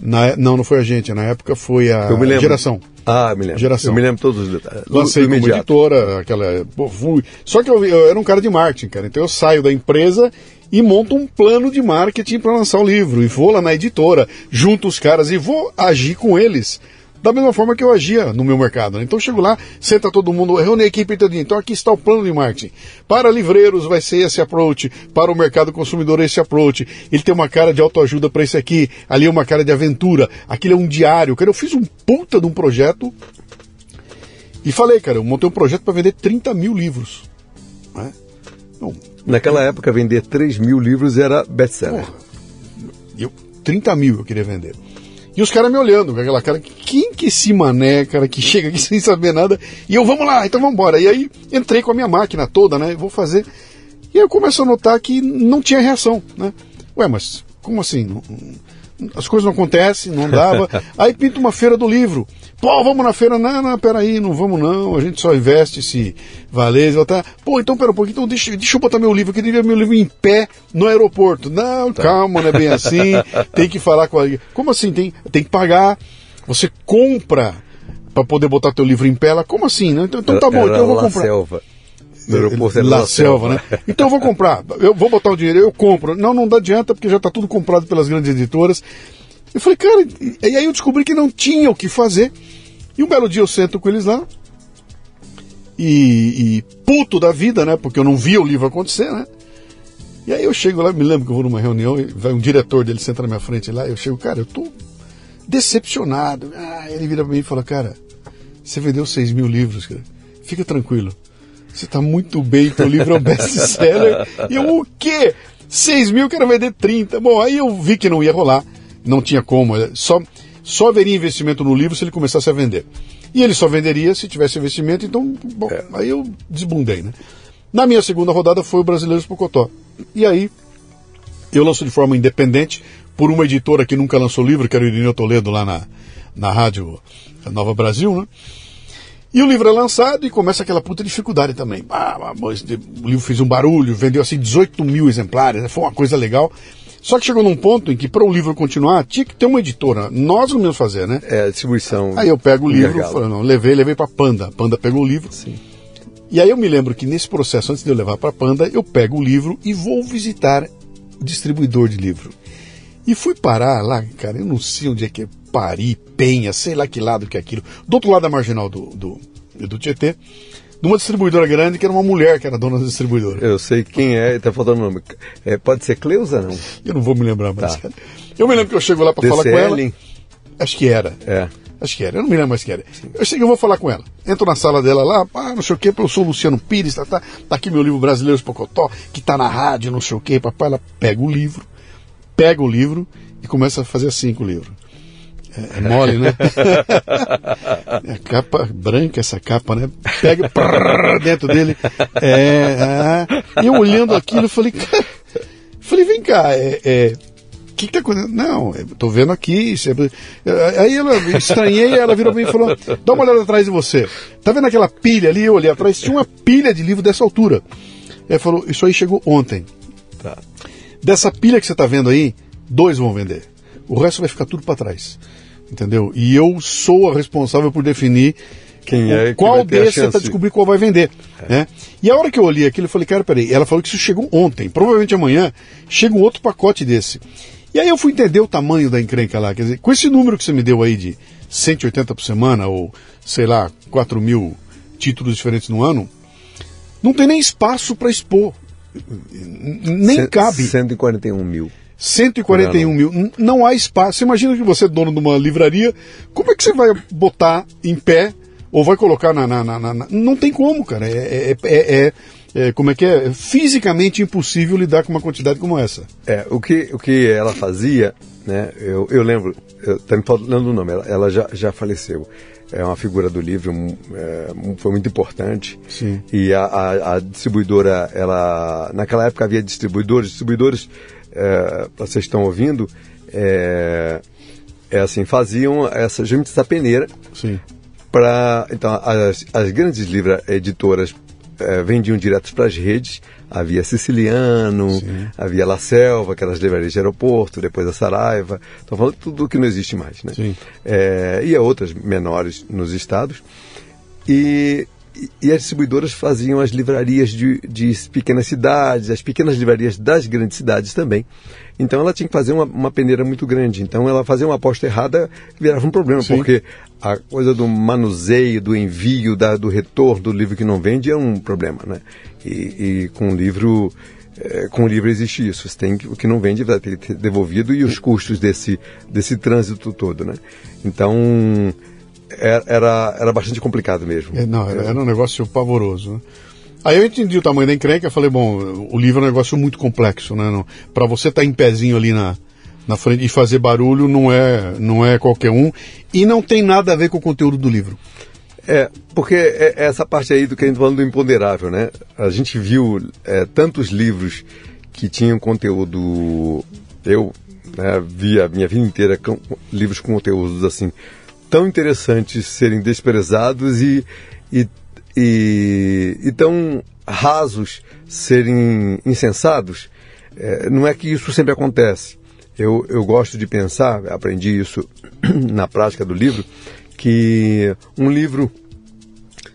Na, não, não foi a gente, na época foi a Geração. Ah, me lembro. Geração. Eu me lembro todos os detalhes. Lancei como editora, aquela. Pô, fui. Só que eu, eu, era um cara de marketing, cara. Então eu saio da empresa e monto um plano de marketing para lançar o livro. E vou lá na editora, junto os caras e vou agir com eles da mesma forma que eu agia no meu mercado. Né? Então eu chego lá, senta todo mundo, reúne a equipe todinha. Então aqui está o plano de marketing. Para livreiros vai ser esse approach, para o mercado consumidor esse approach. Ele tem uma cara de autoajuda para esse aqui, ali é uma cara de aventura, aquilo é um diário. Cara, eu fiz um puta de um projeto e falei, cara, eu montei um projeto para vender 30 mil livros. Né? Naquela época, vender 3 mil livros era best-seller. Eu, 30 mil eu queria vender. E os caras me olhando com aquela cara, quem que esse mané, cara, que chega aqui [laughs] sem saber nada? E eu, vamos lá, então vamos embora. E aí entrei com a minha máquina toda, né? Vou fazer. E aí eu começo a notar que não tinha reação, né? Ué, mas como assim? As coisas não acontecem, não dava. [laughs] Aí pinta uma feira do livro. Pô, vamos na feira. Não, não, peraí, não vamos não. A gente só investe se valer. Tá. Pô, então pera um pouquinho, então deixa, deixa eu botar meu livro, eu queria meu livro em pé no aeroporto. Não, tá. calma, não é bem assim. [laughs] tem que falar com a. Como assim? Tem, tem que pagar. Você compra para poder botar teu livro em pé. Ela, como assim? Né? Então, então tá bom, então eu vou comprar. Selva. La Selva, né? Então eu vou comprar, eu vou botar o dinheiro, eu compro. Não, não dá adianta, porque já está tudo comprado pelas grandes editoras. Eu falei, cara, e aí eu descobri que não tinha o que fazer. E um belo dia eu sento com eles lá, e, e puto da vida, né? Porque eu não via o livro acontecer, né? E aí eu chego lá, me lembro que eu vou numa reunião, vai um diretor dele senta na minha frente lá, eu chego, cara, eu tô decepcionado. Ah, ele vira pra mim e fala, cara, você vendeu 6 mil livros, cara. Fica tranquilo. Você está muito bem, teu livro é um best-seller. e eu, o quê? 6 mil, quero vender 30. Bom, aí eu vi que não ia rolar, não tinha como. É, só, só haveria investimento no livro se ele começasse a vender. E ele só venderia se tivesse investimento, então, bom, é. aí eu desbundei, né? Na minha segunda rodada foi o Brasileiros Pocotó. E aí eu lanço de forma independente por uma editora que nunca lançou livro, que era o Irineu Toledo lá na, na rádio Nova Brasil, né? E o livro é lançado e começa aquela puta dificuldade também. Ah, o livro fez um barulho, vendeu assim 18 mil exemplares, né? foi uma coisa legal. Só que chegou num ponto em que para o livro continuar tinha que ter uma editora. Nós não íamos fazer, né? É, distribuição. Aí eu pego o livro, falei, não, levei, levei para Panda. Panda pegou o livro. Sim. E aí eu me lembro que nesse processo, antes de eu levar para Panda, eu pego o livro e vou visitar o distribuidor de livro. E fui parar lá, cara, eu não sei onde é que é Pari, Penha, sei lá que lado que é aquilo, do outro lado da marginal do, do, do Tietê, numa distribuidora grande que era uma mulher que era dona da distribuidora. Eu sei quem é, tá faltando nome. É, pode ser Cleusa, não? Eu não vou me lembrar mais. Tá. Eu me lembro que eu chego lá para falar com ela. Acho que era. É. Acho que era, eu não me lembro mais que era. Sim. Eu chego, eu vou falar com ela. Entro na sala dela lá, ah, não sei o que, eu sou o Luciano Pires, tá, tá, tá aqui meu livro Brasileiros Pocotó, que tá na rádio, não sei o que, papai. Ela pega o livro, pega o livro e começa a fazer assim com o livro. É, é mole, né? [laughs] é a capa branca, essa capa, né? Pega prrr, dentro dele. É, é, eu olhando aquilo, falei, cara, falei, vem cá, é, é o que, que tá acontecendo? Não, eu tô vendo aqui. É, aí ela estranhei, ela virou pra mim e falou: dá uma olhada atrás de você. Tá vendo aquela pilha ali? Eu olhei atrás, tinha uma pilha de livro dessa altura. Ele falou: Isso aí chegou ontem. Tá. Dessa pilha que você tá vendo aí, dois vão vender. O resto vai ficar tudo para trás. Entendeu? E eu sou a responsável por definir Quem é qual desses chance? para descobrir qual vai vender. Né? E a hora que eu olhei aquilo, eu falei, cara, peraí, ela falou que isso chegou ontem, provavelmente amanhã chega um outro pacote desse. E aí eu fui entender o tamanho da encrenca lá, quer dizer, com esse número que você me deu aí de 180 por semana, ou sei lá, 4 mil títulos diferentes no ano, não tem nem espaço para expor. Nem Cen- cabe. 141 mil. 141 mil. Não há espaço. Você imagina que você é dono de uma livraria, como é que você vai botar em pé ou vai colocar na. na- na- na- Não tem como, cara. É, é- é- é- é- como é que é? É fisicamente impossível lidar com uma quantidade como essa. É, o que, o que ela fazia, né? Eu, eu lembro, eu, tá me falando o nome, ela, ela já, já faleceu. É uma figura do livro, um, é, um- foi muito importante. Sim. E a, a- a distribuidora, ela. Naquela época havia distribuidores, distribuidores, é, vocês estão ouvindo, é, é assim, faziam essa, geralmente essa peneira Sim. para então as, as grandes livra editoras eh, vendiam direto para as redes. Havia Siciliano havia La Selva aquelas livrarias de aeroporto depois a Saraiva. Estou falando tudo que não existe mais né? Sim. Eh, e outras menores nos estados. E e as distribuidoras faziam as livrarias de, de pequenas cidades, as pequenas livrarias das grandes cidades também. Então ela tinha que fazer uma, uma peneira muito grande. Então ela fazia uma aposta errada virava um problema, Sim. porque a coisa do manuseio, do envio, da, do retorno do livro que não vende é um problema, né? E, e com o livro eh, com o livro existe isso. Você tem que, o que não vende vai ter que ser devolvido e os custos desse, desse trânsito todo, né? Então era, era, era bastante complicado mesmo. É, não, era, era um negócio pavoroso. Né? Aí eu entendi o tamanho da encrenca, falei, bom, o livro é um negócio muito complexo, né? Para você estar em pezinho ali na, na frente e fazer barulho não é, não é qualquer um e não tem nada a ver com o conteúdo do livro. É, porque é é essa parte aí do que a gente tá falando do imponderável, né? A gente viu é, tantos livros que tinham conteúdo. Eu né, vi a minha vida inteira com, livros com conteúdos assim tão interessantes serem desprezados e, e, e, e tão rasos serem insensados. É, não é que isso sempre acontece. Eu, eu gosto de pensar, aprendi isso [clears throat] na prática do livro, que um livro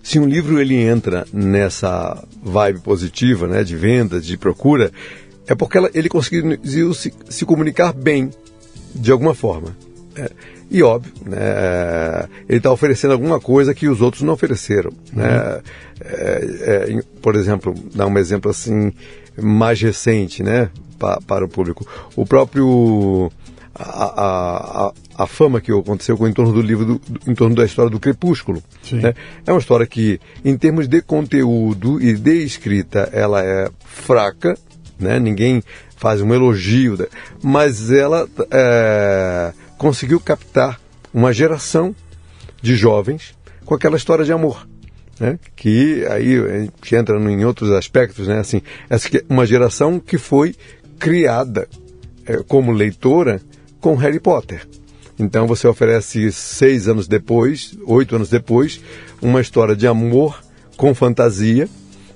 se um livro ele entra nessa vibe positiva, né, de vendas, de procura, é porque ela, ele conseguiu se, se comunicar bem, de alguma forma. É, e óbvio, né, ele está oferecendo alguma coisa que os outros não ofereceram. Né? É, é, por exemplo, dar um exemplo assim mais recente, né, pa, para o público. O próprio a, a, a, a, fama que aconteceu com em torno do livro, do, do, em torno da história do Crepúsculo. Né? É uma história que, em termos de conteúdo e de escrita, ela é fraca, né? ninguém faz um elogio, mas ela é, conseguiu captar uma geração de jovens com aquela história de amor. Né? Que aí a gente entra em outros aspectos, né? Assim, essa uma geração que foi criada é, como leitora com Harry Potter. Então você oferece seis anos depois, oito anos depois, uma história de amor com fantasia,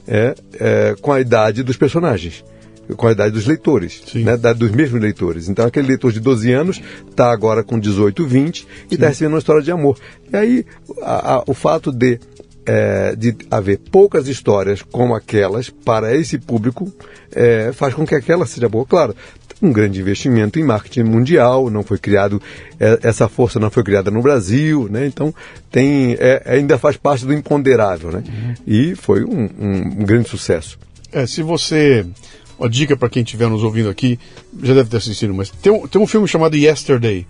é, é, com a idade dos personagens, com a idade dos leitores, né, da, dos mesmos leitores. Então aquele leitor de 12 anos está agora com 18, 20 e está recebendo uma história de amor. E aí a, a, o fato de é, de haver poucas histórias como aquelas para esse público é, faz com que aquela seja boa. Claro, um grande investimento em marketing mundial, não foi criado, é, essa força não foi criada no Brasil, né? então tem, é, ainda faz parte do imponderável, né? Uhum. E foi um, um, um, grande sucesso. É, se você. Uma dica para quem estiver nos ouvindo aqui, já deve ter assistido, mas tem um, tem um filme chamado Yesterday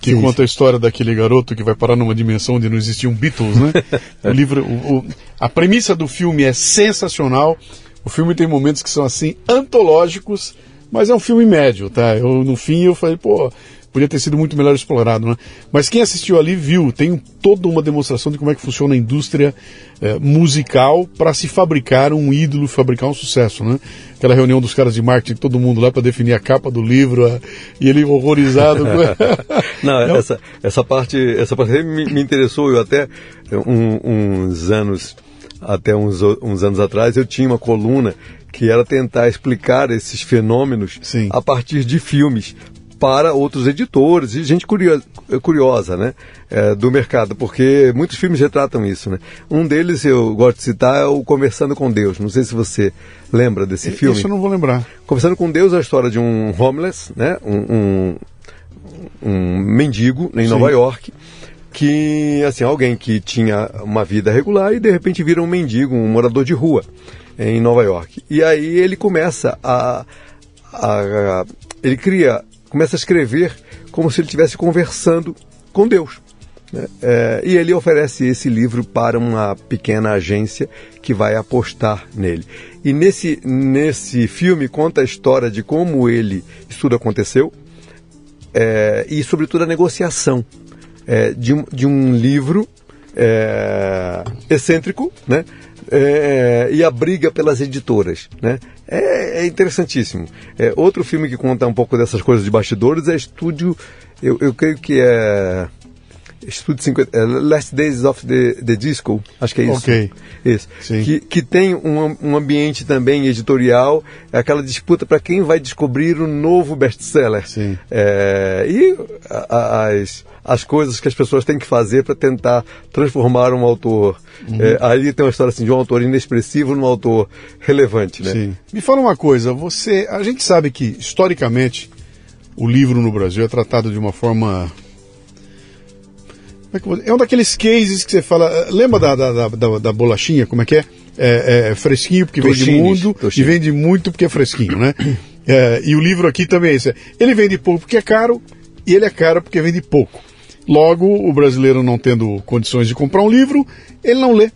que Sim. conta a história daquele garoto que vai parar numa dimensão onde não existiam Beatles, né? [laughs] o livro, o, o, a premissa do filme é sensacional. O filme tem momentos que são assim antológicos, mas é um filme médio, tá? Eu no fim eu falei, pô, podia ter sido muito melhor explorado, né? Mas quem assistiu ali viu, tem toda uma demonstração de como é que funciona a indústria eh, musical para se fabricar um ídolo, fabricar um sucesso, né? Aquela reunião dos caras de marketing, todo mundo lá para definir a capa do livro, a, e ele horrorizado. [laughs] Não, Não, essa, essa parte, essa parte me, me interessou, eu até um, uns anos, até uns, uns anos atrás, eu tinha uma coluna que era tentar explicar esses fenômenos Sim. a partir de filmes para outros editores e gente curiosa, curiosa né, é, do mercado, porque muitos filmes retratam isso. Né? Um deles eu gosto de citar é o Conversando com Deus. Não sei se você lembra desse filme. Isso eu não vou lembrar. Conversando com Deus é a história de um homeless, né, um, um, um mendigo em Sim. Nova York, que, assim, alguém que tinha uma vida regular e de repente vira um mendigo, um morador de rua em Nova York. E aí ele começa a, a, a ele cria, começa a escrever como se ele estivesse conversando com Deus. Né? É, e ele oferece esse livro para uma pequena agência que vai apostar nele. E nesse, nesse filme conta a história de como ele, isso tudo aconteceu, é, e sobretudo a negociação é, de, um, de um livro é, excêntrico, né? É, e a briga pelas editoras, né? É, é interessantíssimo. É, outro filme que conta um pouco dessas coisas de bastidores é Estúdio, eu, eu creio que é Estúdio 50, é Last Days of the, the Disco, acho que é isso. Ok. Isso. Que, que tem um, um ambiente também editorial, é aquela disputa para quem vai descobrir o novo best-seller. Sim. É, e as as coisas que as pessoas têm que fazer para tentar transformar um autor. Uhum. É, aí tem uma história assim de um autor inexpressivo num autor relevante, né? Sim. Me fala uma coisa, você, a gente sabe que historicamente o livro no Brasil é tratado de uma forma é, é um daqueles cases que você fala. Lembra da, da, da, da bolachinha? Como é que é? É, é fresquinho porque Tochines, vende muito Tochines. e vende muito porque é fresquinho, né? [coughs] É, e o livro aqui também é isso. Ele vende pouco porque é caro e ele é caro porque vende pouco. Logo, o brasileiro não tendo condições de comprar um livro, ele não lê.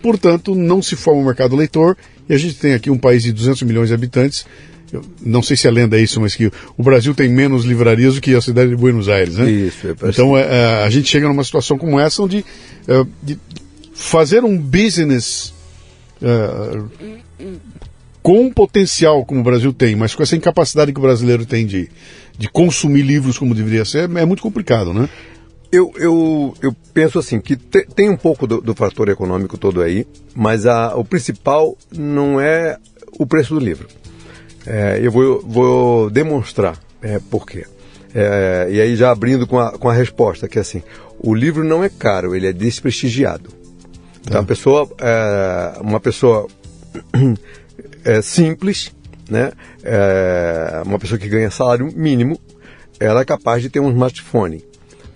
Portanto, não se forma um mercado leitor. E a gente tem aqui um país de 200 milhões de habitantes. Eu não sei se a lenda é isso, mas que o Brasil tem menos livrarias do que a cidade de Buenos Aires, né? Isso, é Então é, é, a gente chega numa situação como essa, onde é, fazer um business é, com um potencial como o Brasil tem, mas com essa incapacidade que o brasileiro tem de, de consumir livros como deveria ser, é muito complicado, né? Eu, eu, eu penso assim, que te, tem um pouco do, do, fator econômico todo aí, mas a, o principal não é o preço do livro. É, eu vou, vou demonstrar é, por quê. É, e aí já abrindo com a, com a resposta, que é assim, o livro não é caro, ele é desprestigiado. Então, a pessoa, é, uma pessoa [clears throat] é, simples, né, é, uma pessoa que ganha salário mínimo, ela é capaz de ter um smartphone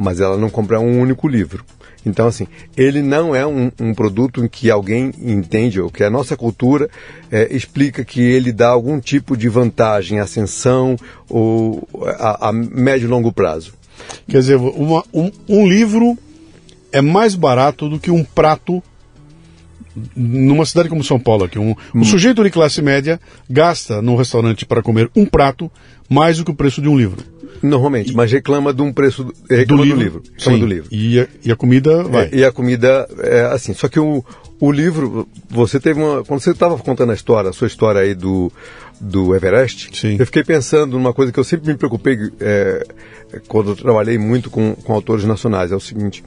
mas ela não compra um único livro. Então, assim, ele não é um, um, produto em que alguém entende, ou que a nossa cultura é, explica que ele dá algum tipo de vantagem, ascensão ou a, a médio e longo prazo. Quer dizer, uma, um, um livro é mais barato do que um prato numa cidade como São Paulo, aqui, um, um hum. sujeito de classe média gasta no restaurante para comer um prato mais do que o preço de um livro. Normalmente, e, mas reclama de um preço reclama do livro. Do livro. Sim, do livro. E, a, e a comida vai. É, e a comida é assim. Só que o, o livro, você teve uma. Quando você estava contando a história, a sua história aí do, do Everest, Sim. eu fiquei pensando numa coisa que eu sempre me preocupei é, quando eu trabalhei muito com, com autores nacionais. É o seguinte.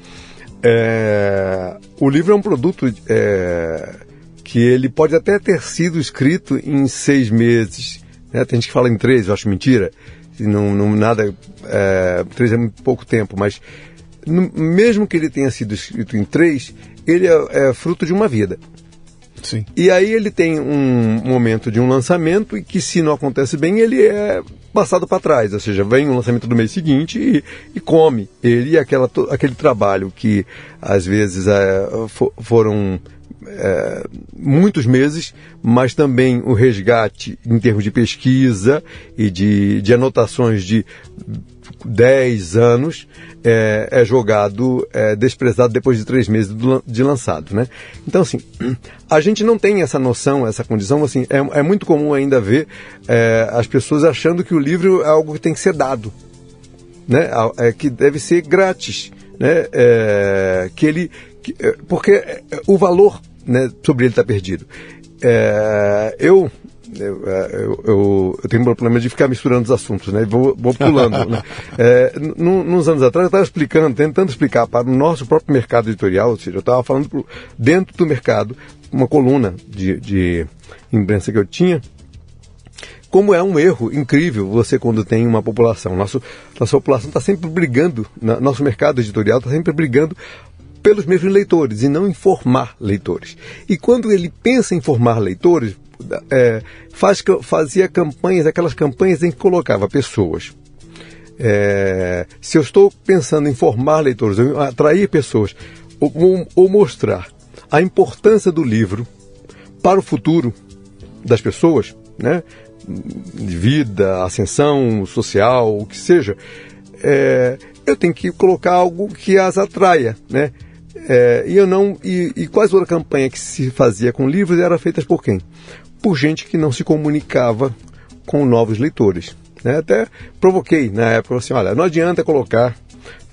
É, o livro é um produto é, que ele pode até ter sido escrito em seis meses. Né? Tem gente que fala em três, eu acho mentira não, não nada, é, três é muito pouco tempo, mas no, mesmo que ele tenha sido escrito em três, ele é, é, fruto de uma vida. Sim. E aí ele tem um momento de um lançamento e que se não acontece bem, ele é passado para trás, ou seja, vem o lançamento do mês seguinte e, e come ele e aquela, aquele trabalho que às vezes é, for, foram é, muitos meses, mas também o resgate em termos de pesquisa e de, de anotações de 10 anos é, é jogado, é, desprezado depois de três meses de lançado, né? Então, assim, [clears throat] a gente não tem essa noção, essa condição, assim, é, é muito comum ainda ver é, as pessoas achando que o livro é algo que tem que ser dado, né? É, que deve ser grátis, né? É, que ele, é, porque o valor né, sobre ele está perdido. É, eu, eu, eu, eu, eu, tenho um problema de ficar misturando os assuntos, né? Vou, vou pulando. né? [laughs] é, nos anos atrás eu estava explicando, tentando explicar para o nosso próprio mercado editorial, ou seja, eu estava falando pro, dentro do mercado, uma coluna de, de imprensa que eu tinha, como é um erro incrível você quando tem uma população. Nosso, nossa população está sempre brigando, na, nosso mercado editorial está sempre brigando pelos mesmos leitores e não em formar leitores. E quando ele pensa em formar leitores, é, faz, fazia campanhas, aquelas campanhas em que colocava pessoas. É, se eu estou pensando em formar leitores, atrair pessoas, ou, ou mostrar a importância do livro para o futuro das pessoas, né? de vida, ascensão social, o que seja, é, eu tenho que colocar algo que as atraia, né? É, e eu não e, e quase toda a campanha que se fazia com livros era feita por quem? Por gente que não se comunicava com novos leitores. Né? Até provoquei na época assim, olha, não adianta colocar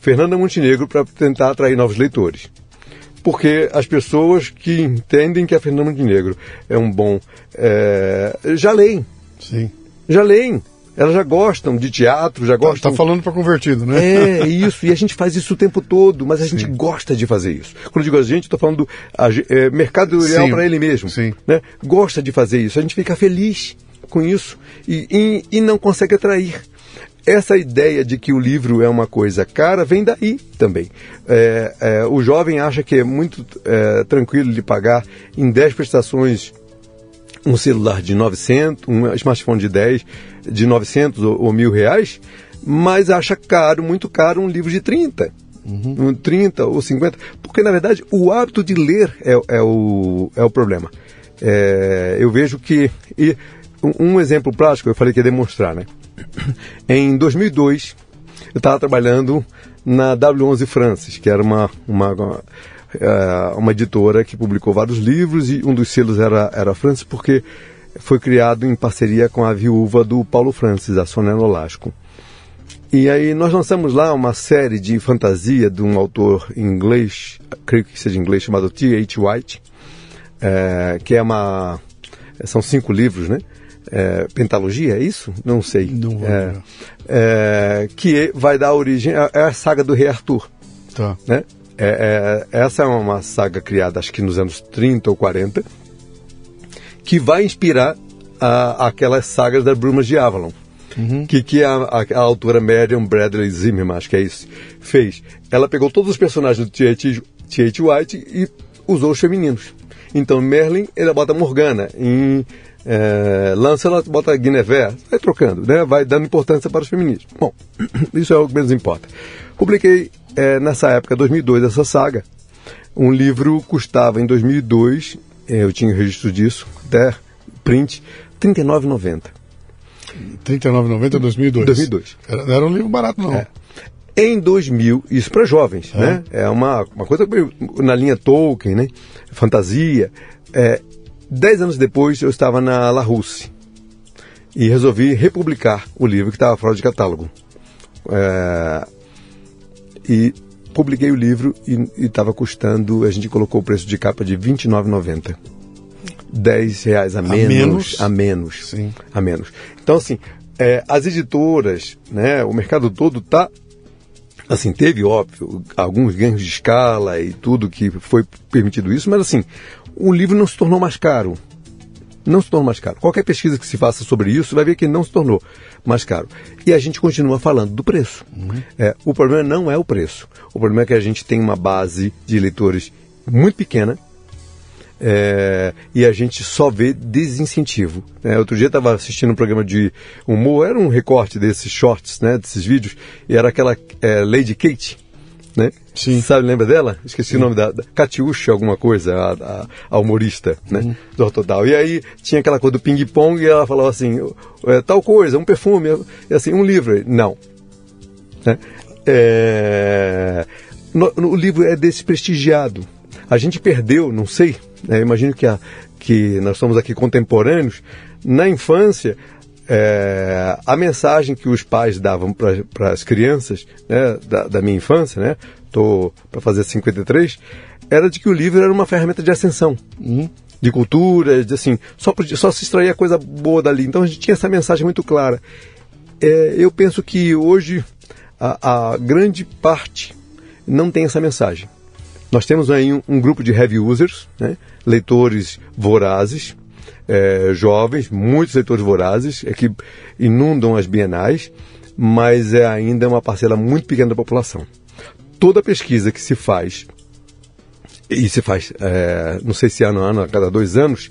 Fernanda Montenegro para tentar atrair novos leitores porque as pessoas que entendem que a Fernanda Montenegro é um bom. É, já leem. Sim. Já leem. Elas já gostam de teatro, já tá, gostam. Está falando para convertido, né? É, isso. E a gente faz isso o tempo todo, mas a gente Sim. gosta de fazer isso. Quando eu digo a gente, estou falando do a, é, mercado editorial para ele mesmo. Sim. Né? Gosta de fazer isso. A gente fica feliz com isso e, e, e não consegue atrair essa ideia de que o livro é uma coisa cara vem daí também. É, é, o jovem acha que é muito é, tranquilo de pagar em 10 prestações um celular de 900, um smartphone de 10, de 900 ou, ou mil reais, mas acha caro, muito caro, um livro de 30. Uhum. Um 30 ou 50, porque na verdade o hábito de ler é, é o, é o problema. É, eu vejo que. E um, um exemplo prático, eu falei que ia demonstrar, né? [clears throat] Em 2002, eu estava trabalhando na W11 Francis, que era uma, uma, uma, é, uma, editora que publicou vários livros e um dos selos era, era Francis, porque foi criado em parceria com a viúva do Paulo Francis, a Sônia Nolasco. E aí nós lançamos lá uma série de fantasia de um autor inglês, creio que seja inglês, chamado T.H. White, é, que é uma... são cinco livros, né? é, pentalogia, é isso? Não sei. Não é, é, que vai dar origem é, é a saga do Rei Arthur. Tá. Né? É, é, essa é uma saga criada, acho que nos anos 30 ou 40, que vai inspirar a, aquelas sagas das Brumas de Avalon. Uhum. Que, que a, a, a, autora Marion Bradley Zimmerman, acho que é isso, fez. Ela pegou todos os personagens do T.H. White e usou os femininos. Então, Merlin, ele bota Morgana. Em é, Lancelot bota Guinevere, vai trocando, né? vai dando importância para os feminismos. Bom, [clears throat] isso é o que menos importa. Publiquei é, nessa época, 2002, essa saga. Um livro custava em 2002, é, eu tinha registro disso, até print, R$ 39,90. R$ 39,90 em 2002? 2002. Era, não era um livro barato, não. É. Em 2000, isso para jovens, é. né? É uma, uma coisa na linha Tolkien, né? Fantasia. É, Dez anos depois, eu estava na La Russe e resolvi republicar o livro que estava fora de catálogo. É, e publiquei o livro e estava custando, a gente colocou o preço de capa de R$ 29,90. 10 reais a menos, a menos, a menos, Sim. a menos. Então assim, é, as editoras, né, o mercado todo está assim teve óbvio alguns ganhos de escala e tudo que foi permitido isso, mas assim o livro não se tornou mais caro. Não se tornou mais caro. Qualquer pesquisa que se faça sobre isso vai ver que não se tornou mais caro. E a gente continua falando do preço. Uhum. É, o problema não é o preço. O problema é que a gente tem uma base de leitores muito pequena é, e a gente só vê desincentivo. É, outro dia estava assistindo um programa de humor, era um recorte desses shorts, né, desses vídeos, e era aquela é, Lady Kate, né? Sim. Sabe, lembra dela? Esqueci Sim. o nome da, da Catiuxa, alguma coisa, a, a, a humorista, né? Uhum. Do Total. E aí tinha aquela coisa do ping-pong e ela falava assim, é, tal coisa, um perfume, e assim, um livro. Não. Né? É, no, no, o livro é desprestigiado. A gente perdeu, não sei, né? imagino que, a, que nós somos aqui contemporâneos, na infância é, a mensagem que os pais davam para as crianças né, da, da, minha infância, né, estou para fazer 53, era de que o livro era uma ferramenta de ascensão. Uhum. De cultura, de assim, só, só se extraía coisa boa dali. Então a gente tinha essa mensagem muito clara. É, eu penso que hoje a, a, grande parte não tem essa mensagem. Nós temos aí um, um grupo de heavy users, né, leitores vorazes, é, jovens, muitos leitores vorazes, é que inundam as bienais, mas é ainda uma parcela muito pequena da população. Toda pesquisa que se faz, e se faz, é, não sei se ano a ano, a cada dois anos,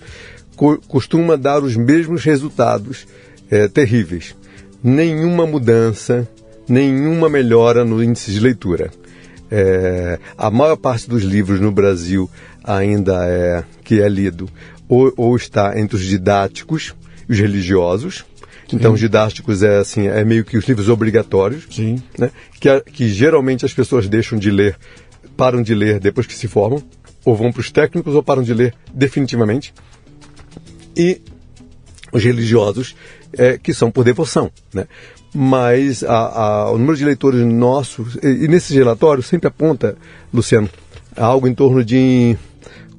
co costuma dar os mesmos resultados é, terríveis. Nenhuma mudança, nenhuma melhora no índice de leitura. É, a maior parte dos livros no Brasil ainda é que é lido ou, ou está entre os didáticos e os religiosos. Então, os didáticos é assim, é meio que os livros obrigatórios, Sim. né? que, que geralmente as pessoas deixam de ler, param de ler depois que se formam, ou vão para os técnicos ou param de ler definitivamente. E os religiosos, é, que são por devoção. Né? Mas a, a, o número de leitores nossos, e, e nesses relatórios sempre aponta, Luciano, algo em torno de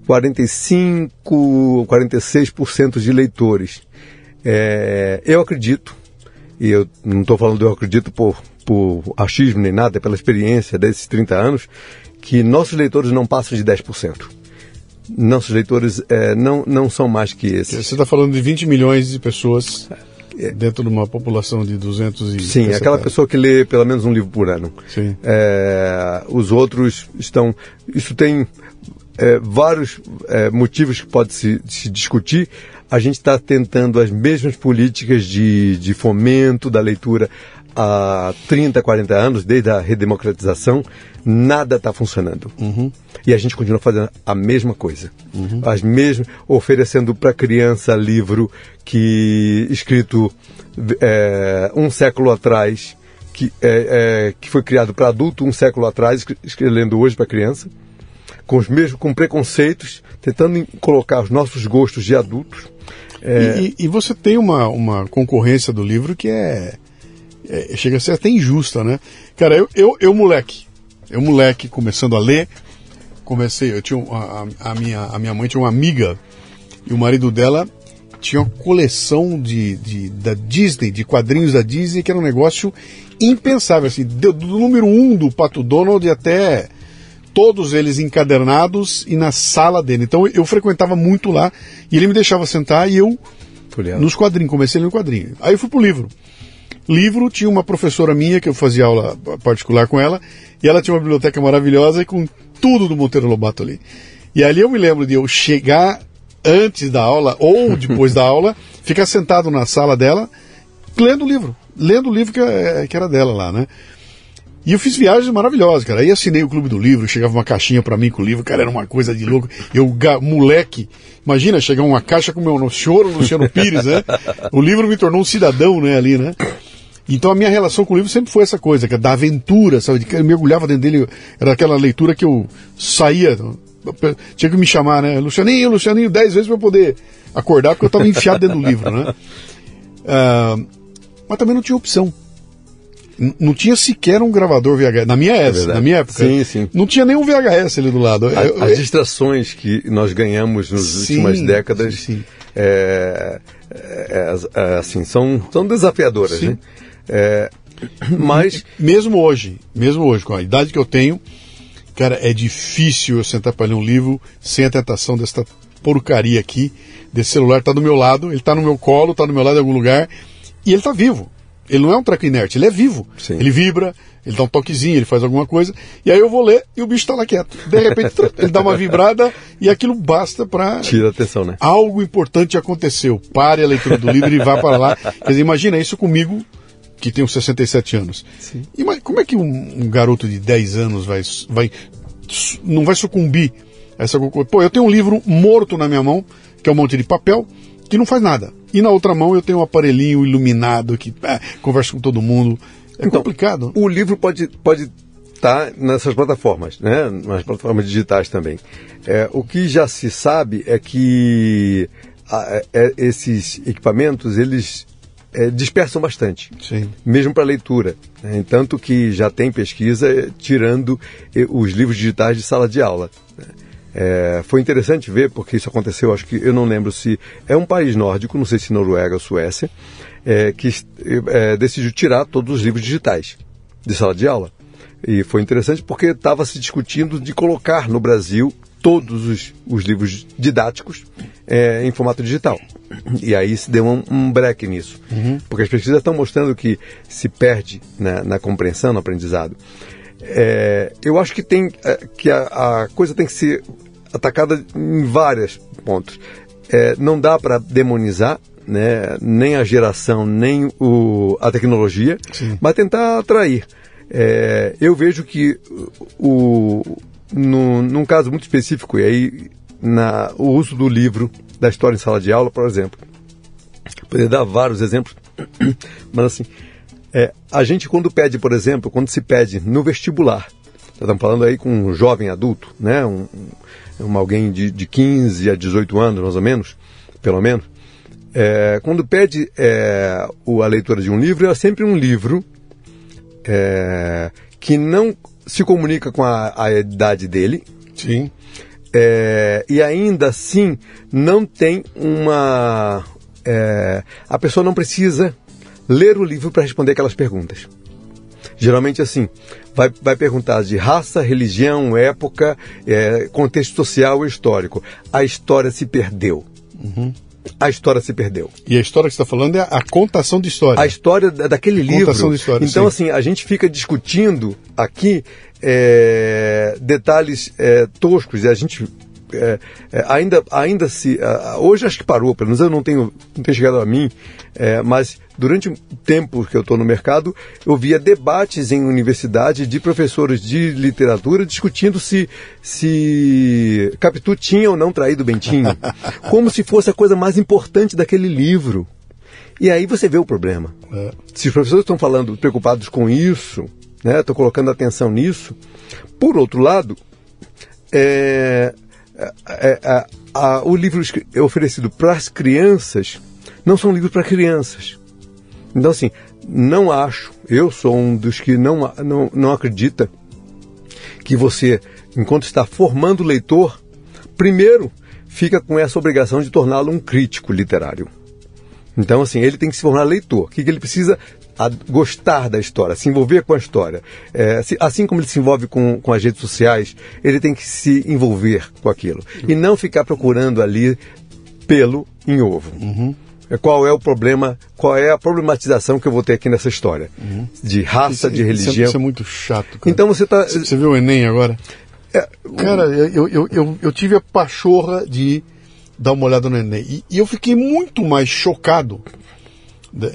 45, 46% de leitores. É, eu acredito, e eu não estou falando eu acredito por, por achismo nem nada, é pela experiência desses 30 anos, que nossos leitores não passam de 10%. Nossos leitores é, não, não são mais que esses. Você está falando de 20 milhões de pessoas dentro de uma população de 200 e... Sim, aquela pessoa que lê pelo menos um livro por ano. Sim. É, os outros estão... Isso tem é, vários é, motivos que pode se, se discutir. A gente está tentando as mesmas políticas de, de fomento da leitura há 30, 40 anos, desde a redemocratização, nada está funcionando. Uhum. E a gente continua fazendo a mesma coisa. As mesmas, oferecendo para a criança livro que escrito é, um século atrás, que, é, é, que foi criado para adulto um século atrás, lendo hoje para criança, com os mesmos com preconceitos, tentando colocar os nossos gostos de adultos. É... E, e, você tem uma, uma concorrência do livro que é, é, chega a ser até injusta, né? Cara, eu, eu, eu moleque, eu moleque começando a ler, comecei, eu tinha a, a, minha, a minha mãe tinha uma amiga e o marido dela tinha uma coleção de, de da Disney, de quadrinhos da Disney, que era um negócio impensável, assim, do, do número um do Pato Donald até todos eles encadernados e na sala dele. Então eu frequentava muito lá e ele me deixava sentar e eu nos quadrinhos, comecei no quadrinho. Aí eu fui pro livro. Livro tinha uma professora minha que eu fazia aula particular com ela e ela tinha uma biblioteca maravilhosa e com tudo do Monteiro Lobato ali. E ali eu me lembro de eu chegar antes da aula ou [laughs] depois da aula, ficar sentado na sala dela lendo o livro, lendo o livro que, que era dela lá, né? E eu fiz viagens maravilhosas, cara. Aí assinei o Clube do Livro, chegava uma caixinha para mim com o livro, cara, era uma coisa de louco. Eu, moleque, imagina chegar uma caixa com o meu senhor Luciano Pires, né? O livro me tornou um cidadão, né, ali, né? Então a minha relação com o livro sempre foi essa coisa, da aventura, sabe? Eu mergulhava dentro dele, era aquela leitura que eu saía, tinha que me chamar, né? Lucianinho, Lucianinho, dez vezes para poder acordar, porque eu estava enfiado dentro do livro, né? Uh, mas também não tinha opção não tinha sequer um gravador VHS. Na minha, época, é na minha época. Sim, sim. Não tinha nenhum VHS ali do lado. A, eu, as distrações que nós ganhamos nas sim, últimas décadas sim. É, é, é, assim, são, são desafiadoras. Né? mas. Mesmo hoje, mesmo hoje, com a idade que eu tenho, cara, é difícil eu sentar para ler um livro sem a tentação desta porcaria aqui, desse celular tá do meu lado, ele tá no meu colo, tá do meu lado em algum lugar, e ele tá vivo. Ele não é um treco inerte, ele é vivo. Sim. Ele vibra, ele dá um toquezinho, ele faz alguma coisa, e aí eu vou ler e o bicho está lá quieto. De repente [laughs] ele dá uma vibrada e aquilo basta para. Tira a atenção, né? Algo importante aconteceu. Pare a leitura do livro e vá para lá. Quer dizer, imagina isso comigo, que tenho 67 anos. Sim. E como é que um, um, garoto de 10 anos vai, vai. não vai sucumbir a essa coisa? Pô, eu tenho um livro morto na minha mão, que é um monte de papel, que não faz nada. E na outra mão eu tenho um aparelhinho iluminado que é, conversa com todo mundo. É então, complicado. O livro pode pode estar tá nessas plataformas, né? Nas plataformas digitais também. É, o que já se sabe é que a, é, esses equipamentos eles é, dispersam bastante, Sim. mesmo para leitura. Né? Tanto que já tem pesquisa é, tirando é, os livros digitais de sala de aula. Né? É, foi interessante ver, porque isso aconteceu, acho que eu não lembro se é um país nórdico, não sei se Noruega ou Suécia, é, que é, decidiu tirar todos os livros digitais de sala de aula. E foi interessante porque estava se discutindo de colocar no Brasil todos os, os livros didáticos é, em formato digital. E aí se deu um, um break nisso. Uhum. Porque as pesquisas estão mostrando que se perde na, na compreensão, no aprendizado. É, eu acho que tem é, que a, a, coisa tem que ser atacada em vários pontos. É, não dá para demonizar né, nem a geração, nem o, a tecnologia, Sim. mas tentar atrair. É, eu vejo que o, no, num caso muito específico, e aí na, o uso do livro, da história em sala de aula, por exemplo, poderia dar vários exemplos, [clears throat] mas assim, é, a gente quando pede, por exemplo, quando se pede no vestibular, estamos falando aí com um jovem adulto, né, um, um alguém de, de 15 a 18 anos, mais ou menos, pelo menos, é, quando pede é, a leitura de um livro, é sempre um livro é, que não se comunica com a, a idade dele. Sim. É, e ainda assim não tem uma. É, a pessoa não precisa ler o livro para responder aquelas perguntas. Geralmente assim, vai, vai perguntar de raça, religião, época, é, contexto social e histórico. A história se perdeu. Uhum a história se perdeu. E a história que você está falando é a contação de história. A história daquele a livro. Contação de história, então, sim. assim, a gente fica discutindo aqui é, detalhes é, toscos e a gente é, é, ainda, ainda se. Uh, hoje acho que parou, pelo menos eu não tenho, não tenho chegado a mim, é, mas durante o tempo que eu estou no mercado, eu via debates em universidade de professores de literatura discutindo se, se Capitu tinha ou não traído Bentinho, [laughs] como se fosse a coisa mais importante daquele livro. E aí você vê o problema. É. Se os professores estão falando, preocupados com isso, né, estão colocando atenção nisso, por outro lado, é, é, é, a, o livro é oferecido para as crianças não são livros para crianças. Então, assim, não acho, eu sou um dos que não, não, não acredita que você, enquanto está formando o leitor, primeiro fica com essa obrigação de torná-lo um crítico literário. Então, assim, ele tem que se tornar leitor. O que, que ele precisa? A gostar da história, se envolver com a história. É, assim como ele se envolve com, com as redes sociais, ele tem que se envolver com aquilo. E não ficar procurando ali pelo em ovo. Uhum. É, qual é o problema, qual é a problematização que eu vou ter aqui nessa história? Uhum. De raça, isso, de religião. Isso é, é, muito chato. Cara. Então você está. Você viu o Enem agora? É, cara, eu, eu, eu, eu, tive a pachorra de dar uma olhada no Enem. E, e eu fiquei muito mais chocado ah,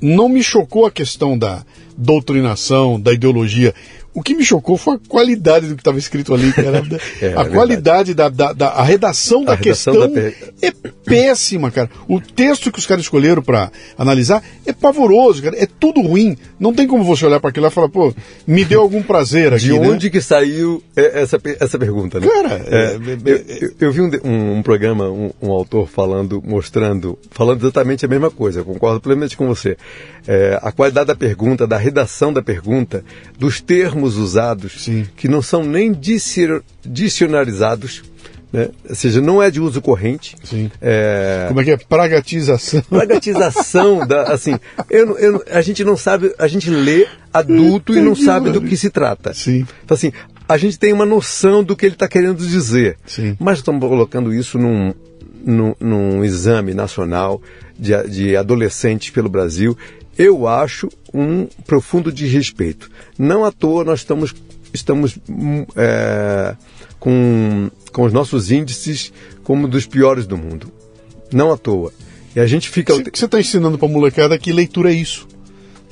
não me chocou a questão da doutrinação, da ideologia. O que me chocou foi a qualidade do que estava escrito ali, cara. [laughs] é, a é qualidade da, da, da, a redação da a questão redação da... é péssima, cara. O texto que os caras escolheram para analisar é pavoroso, cara. É tudo ruim. Não tem como você olhar para aquilo e falar, pô, me deu algum prazer [laughs] aqui. De né? onde que saiu essa, essa pergunta, né? Cara, é, é, eu, eu, eu, vi um, um, um programa, um, um, autor falando, mostrando, falando exatamente a mesma coisa. Eu concordo plenamente com você. É, a qualidade da pergunta, da redação da pergunta, dos termos usados, Sim. que não são nem dicionarizados, né? Ou seja, não é de uso corrente. É... Como é que é? Pragatização. [laughs] Pragatização, da, assim, eu, eu, a gente não sabe, a gente lê adulto e não sabe do que se trata. Sim. Então, assim, a gente tem uma noção do que ele está querendo dizer. Sim. Mas estamos colocando isso num, num, num exame nacional de, de adolescentes pelo Brasil. Eu acho um profundo desrespeito. Não à toa nós estamos, estamos hum, é, com, com os nossos índices como dos piores do mundo. Não à toa. E a gente fica. O que você está ensinando para a molecada que leitura é isso?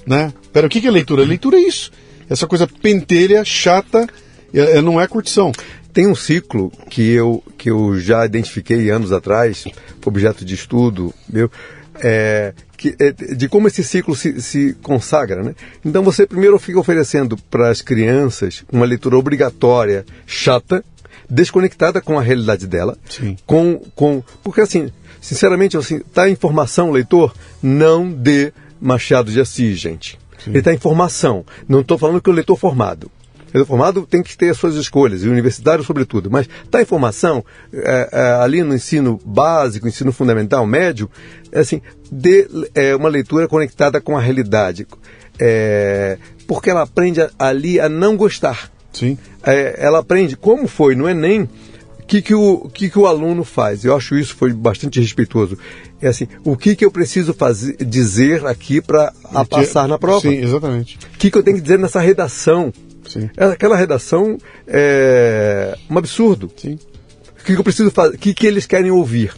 Né? Pera, o que é leitura? Leitura é isso. Essa coisa pentelha, chata, é, é, não é curtição. Tem um ciclo que eu, que eu já identifiquei anos atrás, objeto de estudo meu, é, que, é, de como esse ciclo se, se consagra. Né? Então você primeiro fica oferecendo para as crianças uma leitura obrigatória, chata, desconectada com a realidade dela. Sim. Com, com, porque assim, sinceramente, assim, tá em formação, leitor, não dê Machado de Assis, gente. Sim. Ele está em formação. Não estou falando que o leitor formado. O formado tem que ter as suas escolhas, e o universitário sobretudo. Mas está em formação, é, é, ali no ensino básico, ensino fundamental, médio, é assim, dê é, uma leitura conectada com a realidade. É, porque ela aprende ali a não gostar Sim. É, ela aprende como foi no Enem, o que, que, o, que, que o aluno faz. Eu acho isso foi bastante respeitoso. É assim, o que, que eu preciso fazer, dizer aqui para passar na prova? Sim, exatamente. O que, que eu tenho que dizer nessa redação? Sim. Aquela redação é um absurdo. Sim. O que, eu preciso fazer? O que, que eles querem ouvir?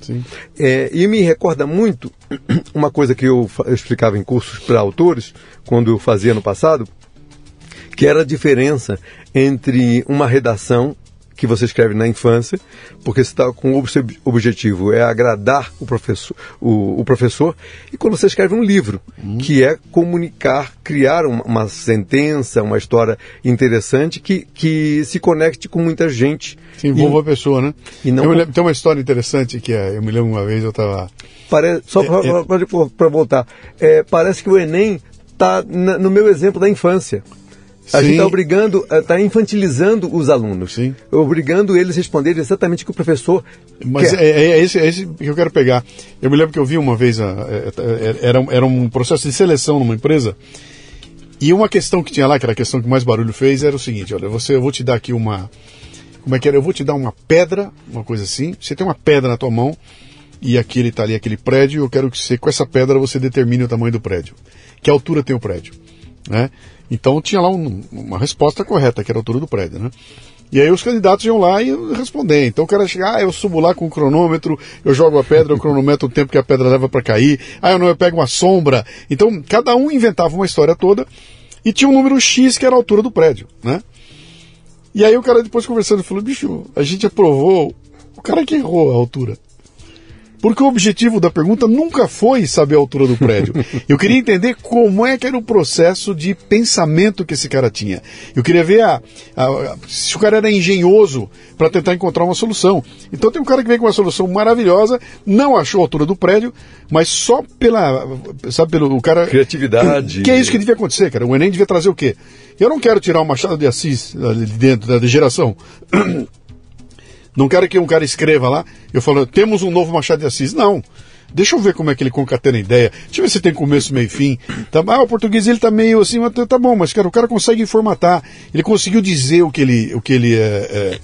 É, e me recorda muito [clears throat] uma coisa que eu, eu explicava em cursos para autores, quando eu fazia no passado, que era a diferença entre uma redação que você escreve na infância, porque você está com o objetivo é agradar o professor, o, o, professor, e quando você escreve um livro, uhum. que é comunicar, criar uma, uma, sentença, uma história interessante que, que se conecte com muita gente. Se envolva e, a pessoa, né? E não... Lembro, tem uma história interessante que é, eu me lembro uma vez, eu estava... Só para é, é... voltar, é, parece que o Enem está no meu exemplo da infância. A Sim. gente está obrigando, está infantilizando os alunos. Sim. Obrigando eles a responderem exatamente o que o professor Mas quer. É, é, é, esse, é esse que eu quero pegar. Eu me lembro que eu vi uma vez, a, era, era um processo de seleção numa empresa, e uma questão que tinha lá, que era a questão que mais barulho fez, era o seguinte, olha, você, eu vou te dar aqui uma... Como é que era? Eu vou te dar uma pedra, uma coisa assim, você tem uma pedra na tua mão, e aqui ele está ali, aquele prédio, eu quero que você, com essa pedra, você determine o tamanho do prédio. Que altura tem o prédio, né? Então tinha lá um, uma resposta correta, que era a altura do prédio, né? E aí os candidatos iam lá e responder. Então o cara chega, ah, eu subo lá com o cronômetro, eu jogo a pedra, eu cronometro o tempo que a pedra leva para cair. Ah, eu não, eu pego uma sombra. Então cada um inventava uma história toda e tinha um número X que era a altura do prédio, né? E aí o cara depois conversando falou, bicho, a gente aprovou o cara que errou a altura. Porque o objetivo da pergunta nunca foi saber a altura do prédio. Eu queria entender como é que era o processo de pensamento que esse cara tinha. Eu queria ver a, a, se o cara era engenhoso para tentar encontrar uma solução. Então tem um cara que vem com uma solução maravilhosa, não achou a altura do prédio, mas só pela, sabe, pelo o cara... Criatividade. Que é isso que devia acontecer, cara. O Enem devia trazer o quê? Eu não quero tirar o Machado de Assis ali dentro da geração. Não quero que um cara escreva lá, eu falo, temos um novo Machado de Assis. Não. Deixa eu ver como é que ele concatena a ideia. Deixa eu ver se tem começo, meio e fim. Tá, ah, o português ele tá meio assim, mas tá, tá bom, mas cara, o cara consegue formatar. Ele conseguiu dizer o que ele, o que ele é, é,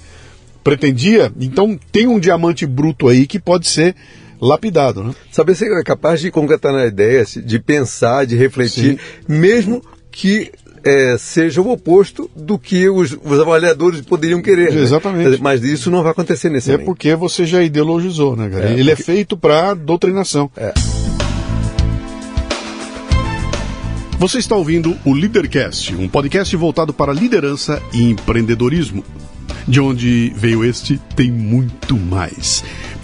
pretendia. Então tem um diamante bruto aí que pode ser lapidado, né? Saber se é capaz de concatenar a ideia, de pensar, de refletir, Sim. mesmo que é, seja o oposto do que os, os avaliadores poderiam querer. Né? Exatamente. Mas isso não vai acontecer nesse É porque você já ideologizou, né, cara? É, Ele é porque... é feito para doutrinação. É. Você está ouvindo o Leadercast, um podcast voltado para liderança e empreendedorismo. De onde veio este, tem muito mais.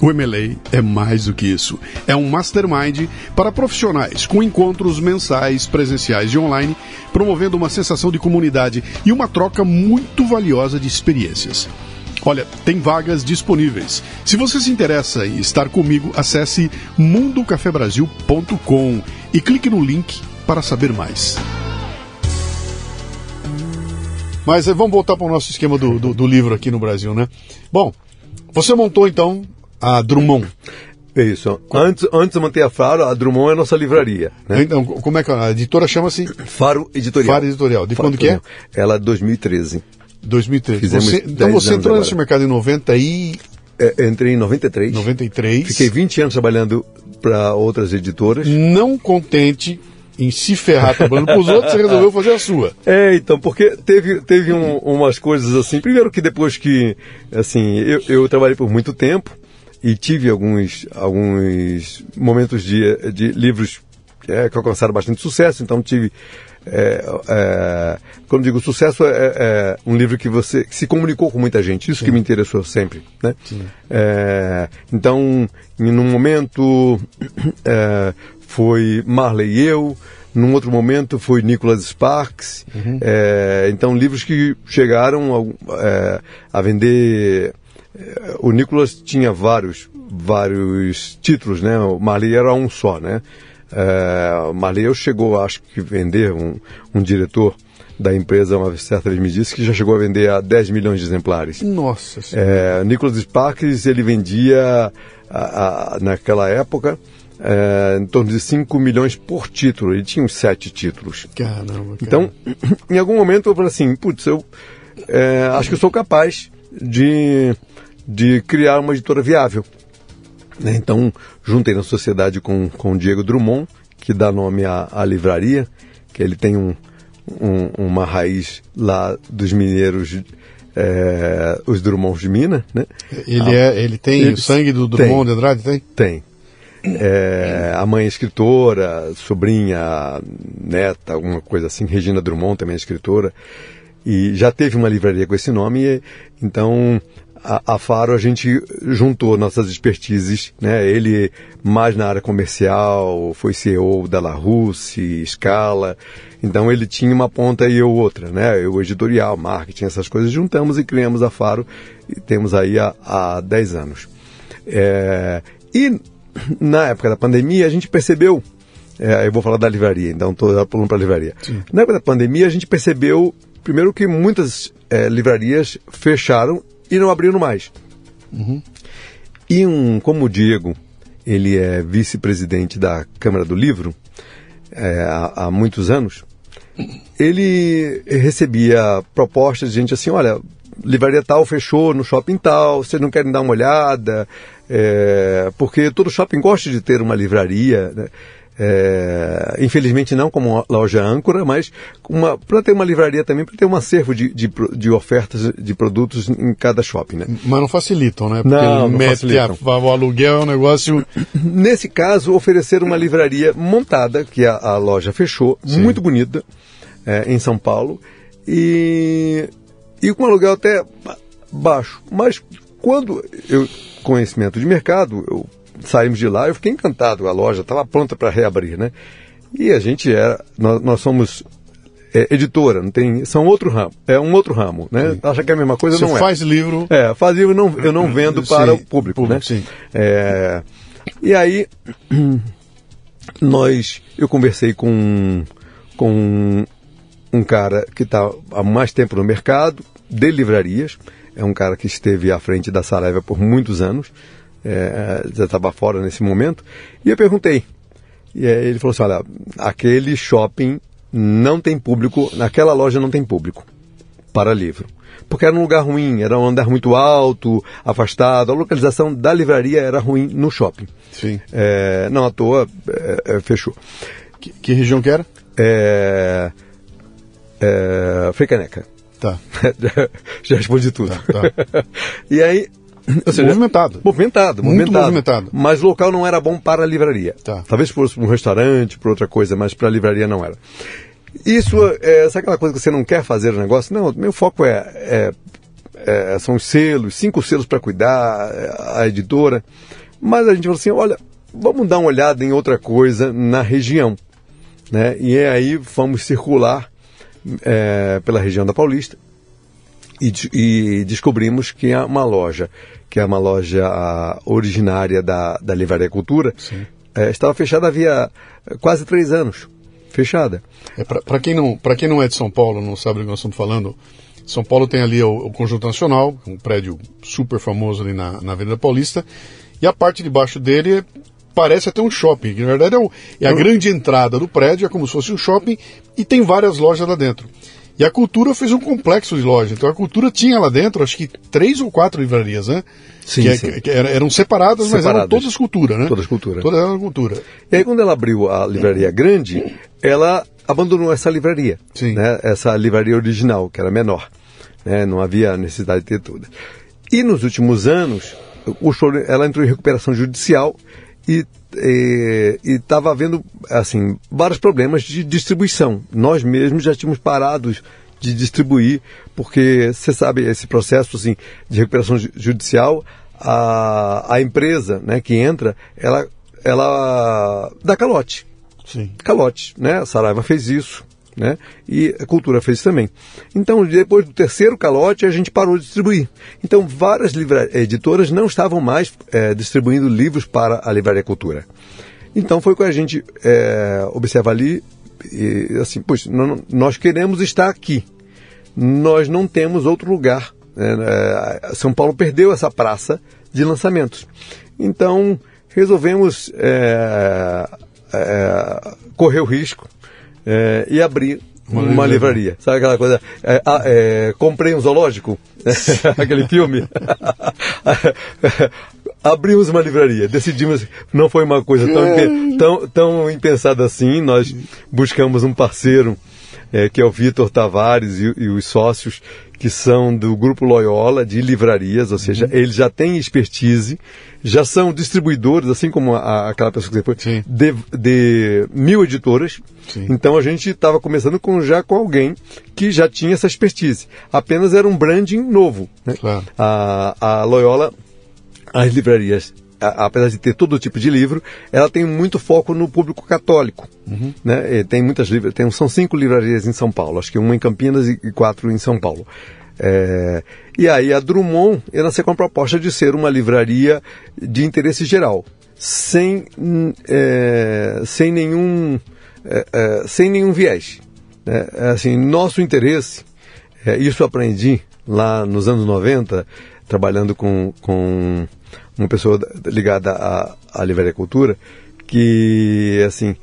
O MLA é mais do que isso. É um mastermind para profissionais, com encontros mensais, presenciais e online, promovendo uma sensação de comunidade e uma troca muito valiosa de experiências. Olha, tem vagas disponíveis. Se você se interessa em estar comigo, acesse mundocafebrasil.com e clique no link para saber mais. Mas eh, vamos voltar para o nosso esquema do, do, do livro aqui no Brasil, né? Bom, você montou então a Drummond. É isso. Antes, antes de manter a Faro, a Drummond é a nossa livraria. Né? Então, como é que a editora chama-se? Faro Editorial. Faro Editorial. De Faro, quando que é? Ela é 2013. 2013. Você, então você entrou nesse mercado em 90 e... É, entrei em 93. 93. Fiquei 20 anos trabalhando para outras editoras. Não contente em se ferrar trabalhando para os outros, você resolveu fazer a sua. É, então, porque teve, teve um, umas coisas assim. Primeiro que depois que, assim, eu, eu trabalhei por muito tempo, e tive alguns, alguns momentos de, de livros é, que alcançaram bastante sucesso, então tive. É, é, quando digo sucesso, é, é, um livro que você que se comunicou com muita gente, isso Sim. que me interessou sempre. Né? É, então, em um momento é, foi Marley e eu, num outro momento foi Nicholas Sparks. Uhum. É, então, livros que chegaram a, a vender o Nicolas tinha vários, vários títulos, né? O Marley era um só, né? É, Marleu chegou, acho que, vender um, um diretor da empresa, uma certa vez me disse que já chegou a vender a 10 milhões de exemplares. Nossa é, Nicholas Sparks, ele vendia, a, a, naquela época, é, em torno de 5 milhões por título. Ele tinha uns 7 títulos. Caramba, cara. Então, [clears throat] em algum momento eu falei assim, putz, eu é, acho que eu sou capaz de, de criar uma editora viável. Né? Então, juntei na sociedade com, com o Diego Drummond, que dá nome à, à livraria, que ele tem um, um, uma raiz lá dos mineiros, é, os Drummonds de Minas, né? Ele, é, ele tem ele, o sangue do Drummond tem, de Andrade? Tem. Tem. É, a mãe é escritora, sobrinha, neta, alguma coisa assim. Regina Drummond também é escritora. E já teve uma livraria com esse nome, então a, a, Faro a gente juntou nossas expertises, né? Ele mais na área comercial, foi CEO da La Russe, Scala. Então ele tinha uma ponta e eu outra, né? Eu editorial, marketing, essas coisas. Juntamos e criamos a Faro e temos aí há, há 10 anos. É, e na época da pandemia a gente percebeu, é, eu vou falar da livraria, então estou pulando para a livraria. Sim. Na época da pandemia a gente percebeu, primeiro que muitas é, livrarias fecharam e não abriram mais. Uhum. E um, como o Diego, ele é vice-presidente da Câmara do Livro é, há, há, muitos anos, ele recebia propostas de gente assim, olha, livraria tal fechou no shopping tal, vocês não querem dar uma olhada? É, porque todo shopping gosta de ter uma livraria, né? É, infelizmente não como uma loja âncora, mas para ter uma livraria também, para ter um acervo de, de, de, ofertas de produtos em cada shopping. Né? Mas não facilitam, né? Porque não, não facilitam. A, o aluguel é um negócio... Nesse caso, oferecer uma livraria montada, que a, a loja fechou, Sim. muito bonita, é, em São Paulo, e, e com aluguel até baixo. Mas quando eu, conhecimento de mercado, eu saímos de lá, eu fiquei encantado. A loja estava pronta para reabrir, né? E a gente era, nós, nós somos é, editora, não tem, são outro ramo, é um outro ramo, né? Sim. Acha que é a mesma coisa, Você não é. faz livro. É, faz livro não, eu não [clears throat] vendo para sim, o público, público, né? Sim. É, e aí [clears throat] nós, eu conversei com com um cara que está há mais tempo no mercado de livrarias, é um cara que esteve à frente da Saraiva por muitos anos, é, já estava fora nesse momento, e eu perguntei. E ele falou assim: olha, aquele shopping não tem público, naquela loja não tem público para livro. Porque era um lugar ruim, era um andar muito alto, afastado, a localização da livraria era ruim no shopping. Sim. É, não à toa, é, é fechou. Que, que, região que era? É, é. Tá. [laughs] Já respondi tudo. Tá, tá. [laughs] e aí, seja, movimentado. Movimentado, Muito movimentado. movimentado. Mas o local não era bom para a livraria. Tá. Talvez fosse um restaurante, para outra coisa, mas para a livraria não era. Isso, é, sabe aquela coisa que você não quer fazer o negócio? Não, meu foco é, é, é são os selos, cinco selos para cuidar, a editora. Mas a gente falou assim, olha, vamos dar uma olhada em outra coisa na região. Né? E aí vamos circular é, pela região da Paulista e, e, descobrimos que é uma loja, que é uma loja originária da, da Livraria Cultura, é, estava fechada havia quase três anos. Fechada. É, Para quem, não, quem não é de São Paulo, não sabe do que nós estamos falando, São Paulo tem ali o, o Conjunto Nacional, um prédio super famoso ali na, na Avenida Paulista, e a parte de baixo dele parece até um shopping, que na verdade é, o, é a grande entrada do prédio, é como se fosse um shopping, e tem várias lojas lá dentro. E a Cultura fez um complexo de lojas. Então a Cultura tinha lá dentro, acho que três ou quatro livrarias, né? Sim, que, é, sim. que eram separadas, mas eram todas cultura, né? Todas cultura. Todas eram cultura. E aí quando ela abriu a livraria grande, ela abandonou essa livraria. Sim. Né? Essa livraria original, que era menor. Né? Não havia necessidade de ter todas. E nos últimos anos, o show, ela entrou em recuperação judicial e estava havendo assim vários problemas de distribuição. Nós mesmos já tínhamos parado de distribuir, porque você sabe esse processo assim de recuperação judicial, a, a empresa, né, que entra, ela ela dá calote. Sim. Calote, né? A Saraiva fez isso né? E a cultura fez também. Então, depois do terceiro calote, a gente parou de distribuir. Então, várias editoras não estavam mais é, distribuindo livros para a Livraria Cultura. Então foi o que a gente é, observa ali, e, assim, poxa, nós queremos estar aqui, nós não temos outro lugar. Né? São Paulo perdeu essa praça de lançamentos. Então resolvemos correr o risco é, e abrir uma, uma livraria. Sabe aquela coisa? É, ah, é, comprei um zoológico, [laughs] aquele filme. [laughs] Abrimos uma livraria, decidimos, não foi uma coisa tão, tão, tão impensada assim, nós buscamos um parceiro, é, que é o Vitor Tavares e, e os sócios, que são do Grupo Loyola de livrarias, ou seja, uhum. eles já têm expertise, já são distribuidores, assim como a, aquela pessoa que você foi, de, de, mil editoras. Sim. Então a gente estava começando com, já com alguém que já tinha essa expertise. Apenas era um branding novo. Né? Claro. A, a Loyola, as livrarias apesar de ter todo tipo de livro, ela tem muito foco no público católico. Uhum. Né? tem muitas livrarias, tem, são cinco livrarias em São Paulo, acho que uma em Campinas e, quatro em São Paulo. É, e aí a Drummond ia nascer com a proposta de ser uma livraria de interesse geral, sem, é, sem, nenhum, é, é sem nenhum viés. Né? Assim, nosso interesse, é, isso aprendi lá nos anos 90, trabalhando com, com uma pessoa ligada à, à livraria cultura, que assim,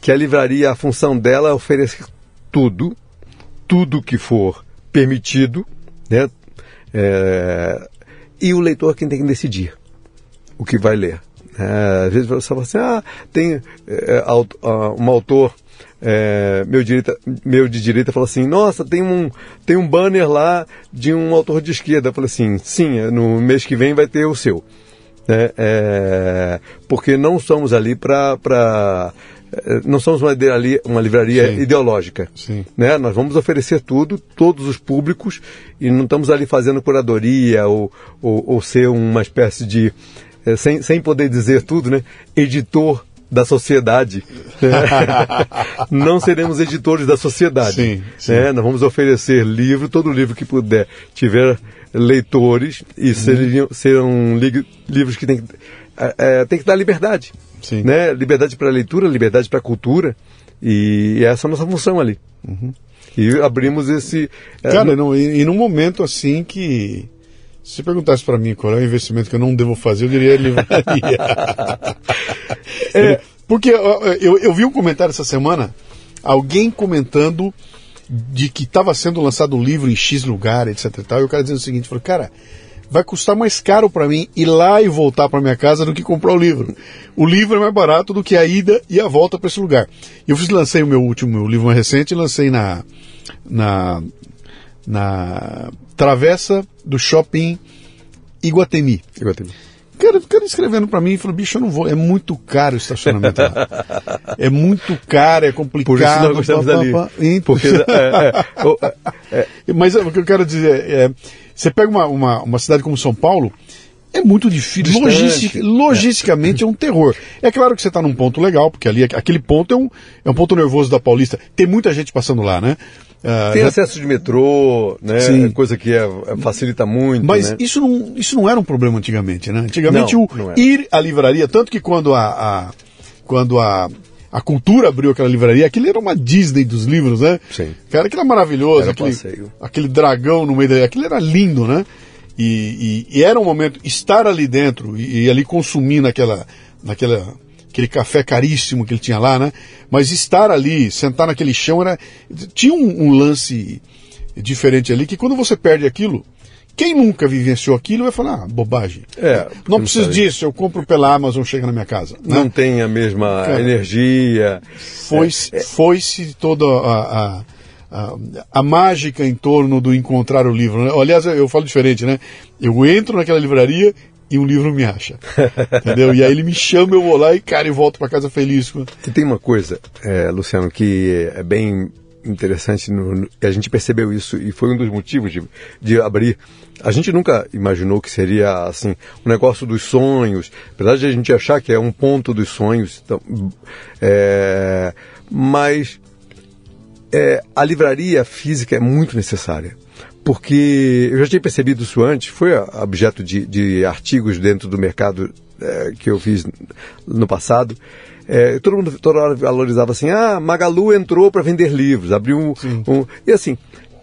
que a livraria, a função dela é oferecer tudo, tudo que for permitido, né? É, e o leitor quem tem que decidir o que vai ler. É, às vezes você fala assim, ah, tem é, um autor é, meu, direita, meu de direita fala assim, nossa, tem um, tem um banner lá de um autor de esquerda. Eu falei assim, sim, no mês que vem vai ter o seu né? É, porque não somos ali para é, não somos uma, ali, uma livraria Sim. ideológica. Sim. Né? Nós vamos oferecer tudo, todos os públicos, e não estamos ali fazendo curadoria ou, ou, ou ser uma espécie de, é, sem, sem poder dizer tudo, né? editor da sociedade. não seremos editores da sociedade. Sim, sim. Né? Nós vamos oferecer livro, todo livro que puder, tiver leitores e uhum. seriam, serão li livros que tem que, é, é, tem que dar liberdade. Sim. Né? Liberdade para leitura, liberdade para cultura. E, essa é a nossa função ali. Uhum. E abrimos esse. É, Cara, é, não, e, e num momento assim que. Se perguntasse para mim qual é o investimento que eu não devo fazer, eu diria livraria. [laughs] é, porque eu, eu, vi um comentário essa semana, alguém comentando de que estava sendo lançado um livro em X lugar, etc e tal, e o cara dizendo o seguinte, falou, cara, vai custar mais caro para mim ir lá e voltar para minha casa do que comprar o livro. O livro é mais barato do que a ida e a volta para esse lugar. Eu fiz, lancei o meu último meu livro mais recente, lancei na na na travessa do shopping Iguatemi. Iguatemi cara, escrevendo para mim e falou, bicho, eu não vou, é muito caro o estacionamento lá. é muito caro, é complicado. Por isso nós gostamos pá, pá, pá. Porque, [laughs] é, é, é, Mas o que eu quero dizer é, você pega uma, uma, uma cidade como São Paulo, é muito difícil. Logistic, logisticamente é. é. um terror. É claro que você está num ponto legal, porque ali aquele ponto é um, é um ponto nervoso da Paulista. Tem muita gente passando lá, né? Uh, Tem já... acesso de metrô, né? Sim. Coisa que é, é, facilita muito. Mas né? isso, não, isso não era um problema antigamente, né? Antigamente não, o não ir à livraria, tanto que quando a, a quando a, a cultura abriu aquela livraria, aquilo era uma Disney dos livros, né? Sim. Cara, aquilo era maravilhoso, era aquele, aquele dragão no meio da. Aquilo era lindo, né? E, e, e, era um momento estar ali dentro e, e ali consumir naquela, naquela aquele café caríssimo que ele tinha lá, né? Mas estar ali, sentar naquele chão, era tinha um, um lance diferente ali que quando você perde aquilo, quem nunca vivenciou aquilo vai falar, ah, bobagem. É, não preciso disso, eu compro pela Amazon, chega na minha casa. Né? Não tem a mesma Cara, energia. Foi-se é, é. foi toda a, a, a, a, mágica em torno do encontrar o livro. Né? Aliás, eu falo diferente, né? Eu entro naquela livraria e um livro me acha. [laughs] Entendeu? E aí ele me chama, eu vou lá e, cara, eu volto para casa feliz. E tem uma coisa, é, Luciano, que é bem interessante, no, a gente percebeu isso e foi um dos motivos de, de abrir. A gente nunca imaginou que seria assim um negócio dos sonhos, apesar de a gente achar que é um ponto dos sonhos, então, é, mas é, a livraria física é muito necessária. Porque eu já tinha percebido isso antes, foi objeto de, de artigos dentro do mercado é, que eu fiz no passado. É, todo mundo toda hora valorizava assim, ah, Magalu entrou para vender livros, abriu um, um, E assim,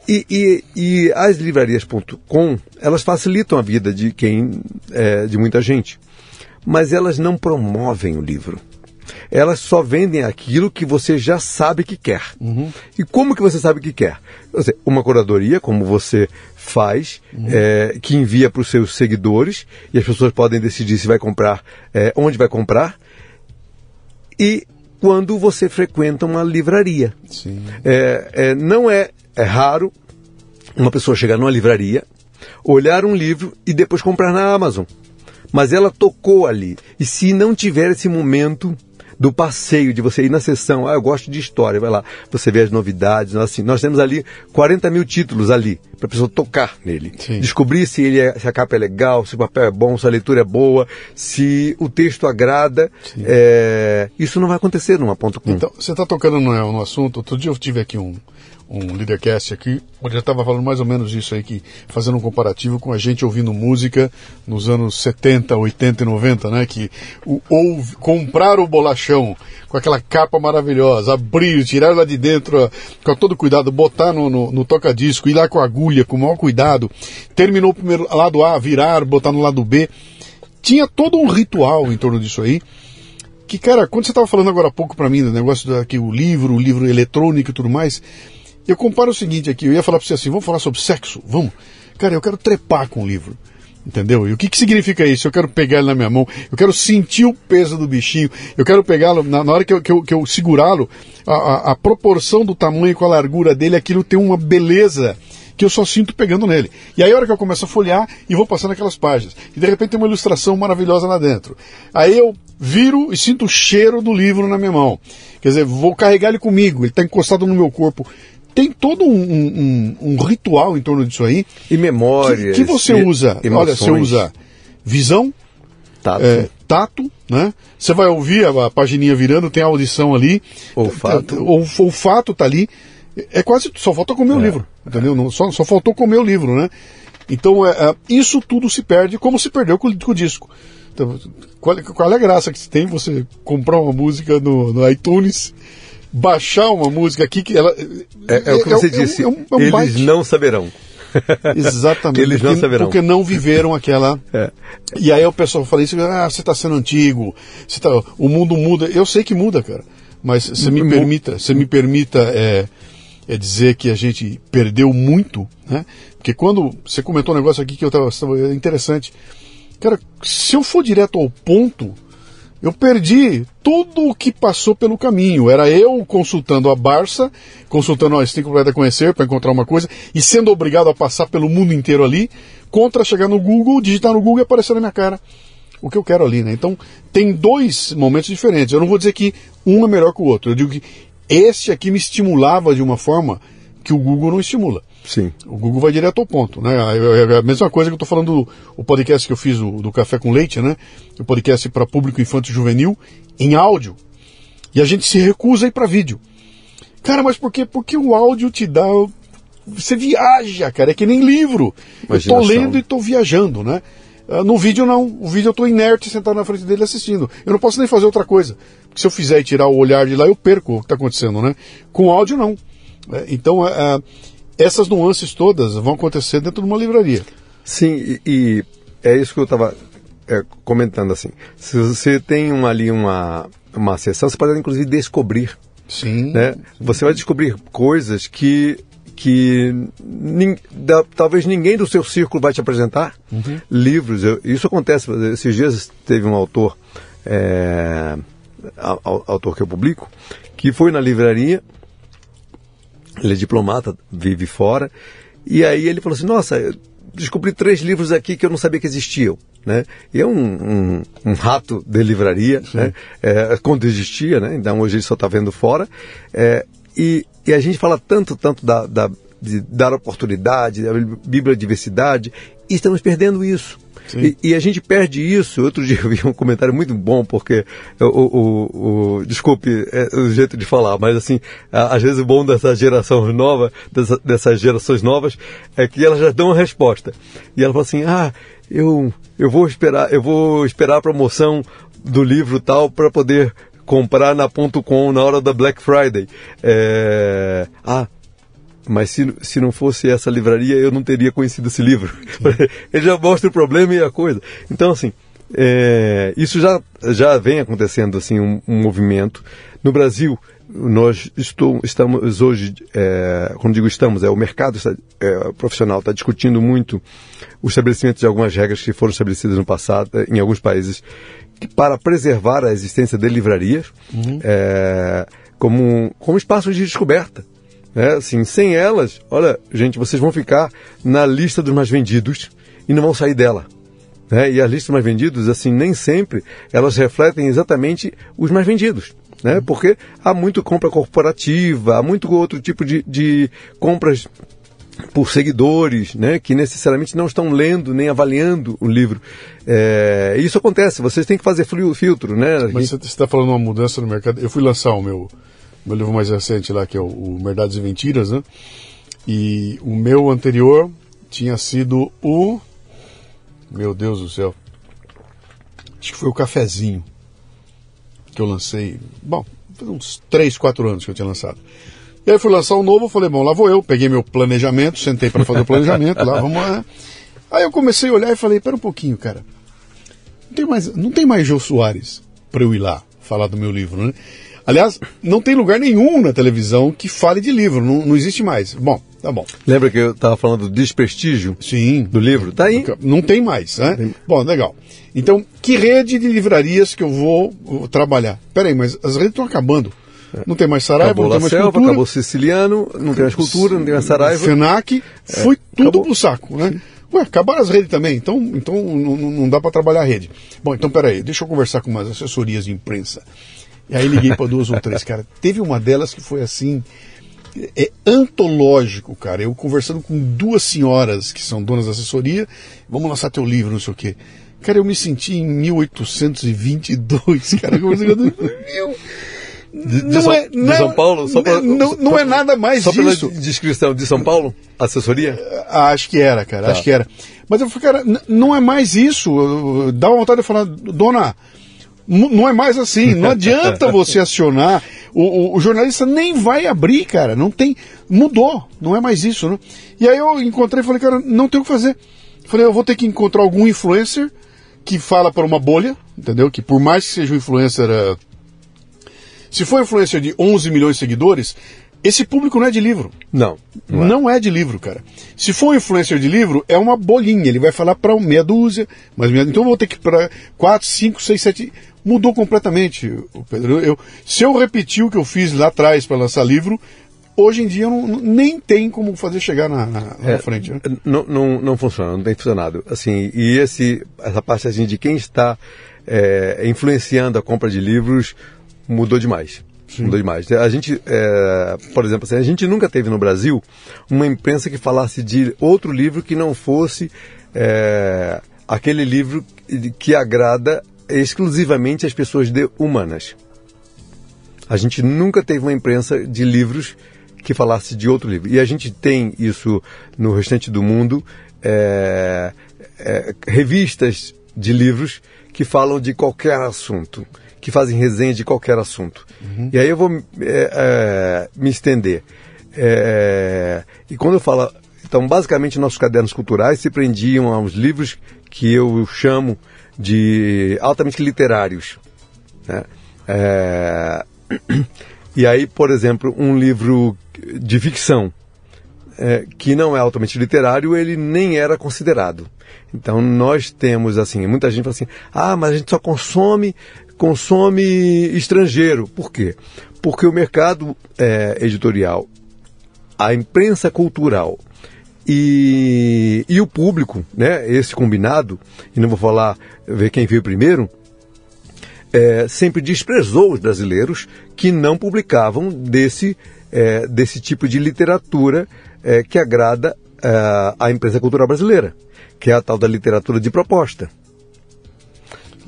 e, e, e as livrarias.com, elas facilitam a vida de quem, é, de muita gente, mas elas não promovem o livro. Elas só vendem aquilo que você já sabe que quer. Uhum. E como que você sabe que quer? Uma curadoria, como você faz, uhum. é, que envia para os seus seguidores, e as pessoas podem decidir se vai comprar, é, onde vai comprar, e quando você frequenta uma livraria. É, é, não é, é raro uma pessoa chegar numa livraria, olhar um livro e depois comprar na Amazon. Mas ela tocou ali. E se não tiver esse momento do passeio, de você ir na sessão, ah, eu gosto de história, vai lá, você vê as novidades, assim, nós temos ali 40 mil títulos ali, para a pessoa tocar nele. Sim. Descobrir se, ele é, se a capa é legal, se o papel é bom, se a leitura é boa, se o texto agrada. É, isso não vai acontecer numa ponto com. Então, você está tocando no, no assunto, outro dia eu tive aqui um, um Leadercast aqui, onde eu estava falando mais ou menos isso aí, que, fazendo um comparativo com a gente ouvindo música nos anos 70, 80 e 90, né? Que o, ou, comprar o bolachão com aquela capa maravilhosa, abrir, tirar lá de dentro com todo cuidado, botar no, no, no toca-disco, ir lá com a agulha, com o maior cuidado, terminou o primeiro lado A, virar, botar no lado B. Tinha todo um ritual em torno disso aí que, cara, quando você estava falando agora há pouco para mim do negócio daqui, o livro, o livro eletrônico e tudo mais, eu comparo o seguinte aqui, eu ia falar para você assim, vamos falar sobre sexo? Vamos. Cara, eu quero trepar com o livro. Entendeu? E o que, que significa isso? Eu quero pegar ele na minha mão, eu quero sentir o peso do bichinho, eu quero pegá-lo, na, na, hora que eu, que eu, que eu segurá-lo, a, a, a, proporção do tamanho com a largura dele, aquilo tem uma beleza que eu só sinto pegando nele. E aí a hora que eu começo a folhear e vou passando aquelas páginas, e de repente tem uma ilustração maravilhosa lá dentro. Aí eu viro e sinto o cheiro do livro na minha mão. Quer dizer, vou carregar ele comigo, ele está encostado no meu corpo tem todo um, um, um, ritual em torno disso aí. E memória. Que, que, você usa. Emoções. Olha, você usa visão, tato. É, tato, né? Você vai ouvir a, a pagininha virando, tem a audição ali. Olfato. O olfato tá ali. É quase. Só falta comer é. o livro. Entendeu? Não, só, só faltou comer o livro, né? Então, é, é, isso tudo se perde como se perdeu com, com o disco. Então, qual, qual é a graça que tem você comprar uma música no, no iTunes baixar uma música aqui que ela. É, é o que é você disse. É um, é um eles byte. não saberão. Exatamente. [laughs] Eles não porque, saberão. Porque não viveram aquela. É. E aí o pessoal fala isso, ah, você está sendo antigo, você tá, o mundo muda. Eu sei que muda, cara. Mas você me permita, você me permita é, é dizer que a gente perdeu muito, né? Porque quando você comentou um negócio aqui que eu estava interessante. Cara, se eu for direto ao ponto, eu perdi tudo o que passou pelo caminho. Era eu consultando a Barça, consultando, ó, você tem que conhecer para encontrar uma coisa, e sendo obrigado a passar pelo mundo inteiro ali, contra chegar no Google, digitar no Google e aparecer na minha cara o que eu quero ali, né? Então, tem dois momentos diferentes. Eu não vou dizer que um é melhor que o outro. Eu digo que este aqui me estimulava de uma forma que o Google não estimula. Sim. O Google vai direto ao ponto, né? É a mesma coisa que eu estou falando do o podcast que eu fiz do, do Café com Leite, né? O podcast para público infantil juvenil em áudio. E a gente se recusa a ir para vídeo. Cara, mas por quê? Porque o áudio te dá você viaja, cara, é que nem livro. Imaginação. Eu tô lendo e tô viajando, né? Ah, no vídeo não, o vídeo eu tô inerte sentado na frente dele assistindo. Eu não posso nem fazer outra coisa. Porque se eu fizer e tirar o olhar de lá, eu perco o que está acontecendo, né? Com áudio não. É, então, é, é essas nuances todas vão acontecer dentro de uma livraria. Sim, e, e é isso que eu estava é, comentando assim. Se você tem uma, ali uma, uma sessão, você pode inclusive descobrir. Sim. Né? Você vai descobrir coisas que que nin, da, talvez ninguém do seu círculo vai te apresentar. Uhum. Livros, eu, isso acontece. Esses dias teve um autor, é, autor que eu publico, que foi na livraria ele é diplomata, vive fora. E aí ele falou assim: Nossa, descobri três livros aqui que eu não sabia que existiam. Né? E é um, um, um rato de livraria, né? É, quando existia, né? então hoje ele só está vendo fora. É, e, e, a gente fala tanto, tanto da, da, de dar oportunidade, da bibliodiversidade, e estamos perdendo isso. E, e, a gente perde isso. Outro [laughs] dia eu vi um comentário muito bom, porque o, o, o desculpe é, o jeito de falar, mas assim, às vezes o bom dessa geração nova, dessa, dessas gerações novas, é que elas já dão a resposta. E ela fala assim, ah, eu, eu vou esperar, eu vou esperar a promoção do livro tal para poder comprar na ponto .com na hora da Black Friday. É... Ah, mas se, se não fosse essa livraria, eu não teria conhecido esse livro. [laughs] Ele já mostra o problema e a coisa. Então, assim, é, isso já, já vem acontecendo, assim, um, um movimento. No Brasil, nós estou, estamos hoje, é, quando digo estamos, é o mercado está, é, profissional está discutindo muito o estabelecimento de algumas regras que foram estabelecidas no passado, em alguns países, para preservar a existência de livrarias uhum. é, como, como espaços de descoberta. É, assim, sem elas, olha, gente, vocês vão ficar na lista dos mais vendidos e não vão sair dela. Né? E as listas mais vendidos, assim, nem sempre elas refletem exatamente os mais vendidos. Né? Porque há muito compra corporativa, há muito outro tipo de, de compras por seguidores, né, que necessariamente não estão lendo nem avaliando o livro. É, isso acontece, vocês têm que fazer filtro, né? Mas você está falando uma mudança no mercado. Eu fui lançar o meu meu livro mais recente lá, que é o, o Verdades e Mentiras, né? E o meu anterior tinha sido o. Meu Deus do céu. Acho que foi o Cafezinho que eu lancei. Bom, faz uns 3, 4 anos que eu tinha lançado. E aí fui lançar um novo, falei, bom, lá vou eu. Peguei meu planejamento, sentei para fazer o planejamento, lá vamos lá. Aí eu comecei a olhar e falei, pera um pouquinho, cara. Não tem mais, não tem mais Jô Soares para eu ir lá falar do meu livro, né? Aliás, não tem lugar nenhum na televisão que fale de livro, não, não existe mais. Bom, tá bom. Lembra que eu estava falando do desprestígio Sim. do livro? Tá aí. Não tem mais, né? Tem... Bom, legal. Então, que rede de livrarias que eu vou, vou trabalhar? Peraí, mas as redes estão acabando. É. Não tem mais Saraiva, acabou não tem mais Selva, cultura. Acabou Siciliano, não tem mais cultura, não tem mais Saraiva. FENAC, é, foi tudo acabou. pro saco, né? Ué, acabaram as redes também, então, então não, não dá para trabalhar a rede. Bom, então peraí, deixa eu conversar com umas assessorias de imprensa. E aí liguei para duas ou três, cara. Teve uma delas que foi assim, é antológico, cara. Eu conversando com duas senhoras que são donas da assessoria, vamos lançar teu livro, não sei o quê. Cara, eu me senti em 1822, cara. Assim, meu, de, não São, é, não, de São Paulo? Só pra, não, não é nada mais só disso. pela descrição de São Paulo? Assessoria? Ah, acho que era, cara, tá. acho que era. Mas eu falei, cara, não é mais isso. Dá vontade de falar, dona, não é mais assim. Não adianta você acionar. O, o, o, jornalista nem vai abrir, cara. Não tem. Mudou. Não é mais isso, né? E aí eu encontrei e falei, cara, não tem o que fazer. Falei, eu vou ter que encontrar algum influencer que fala para uma bolha, entendeu? Que por mais que seja um influencer. Uh, se for influencer de 11 milhões de seguidores, esse público não é de livro. Não. Não é, não é de livro, cara. Se for um influencer de livro, é uma bolinha. Ele vai falar para meia dúzia, mas meia... então eu vou ter que para 4, 5, 6, 7 mudou completamente, Pedro. Eu, se eu repetir o que eu fiz lá atrás para lançar livro, hoje em dia não, nem tem como fazer chegar na, na, é, frente. Né? Não, não, não funciona, não tem funcionado. Assim, e esse, essa parte assim, de quem está é, influenciando a compra de livros mudou demais. Sim. Mudou demais. A gente, é, por exemplo, assim, a gente nunca teve no Brasil uma imprensa que falasse de outro livro que não fosse é, aquele livro que agrada exclusivamente as pessoas de humanas. A gente nunca teve uma imprensa de livros que falasse de outro livro. E a gente tem isso no restante do mundo, é, é, revistas de livros que falam de qualquer assunto, que fazem resenha de qualquer assunto. Uhum. E aí eu vou é, é me estender. É, e quando eu falo. Então, basicamente, nossos cadernos culturais se prendiam aos livros que eu chamo de altamente literários. Né? É... [clears throat] E aí, por exemplo, um livro de ficção é, que não é altamente literário, ele nem era considerado. Então nós temos assim, muita gente fala assim, ah, mas a gente só consome consome estrangeiro. Por quê? Porque o mercado é, editorial, a imprensa cultural e, e o público, né, esse combinado, e não vou falar ver quem veio primeiro, é, sempre desprezou os brasileiros que não publicavam desse, é, desse tipo de literatura é, que agrada é, a imprensa cultural brasileira, que é a tal da literatura de proposta.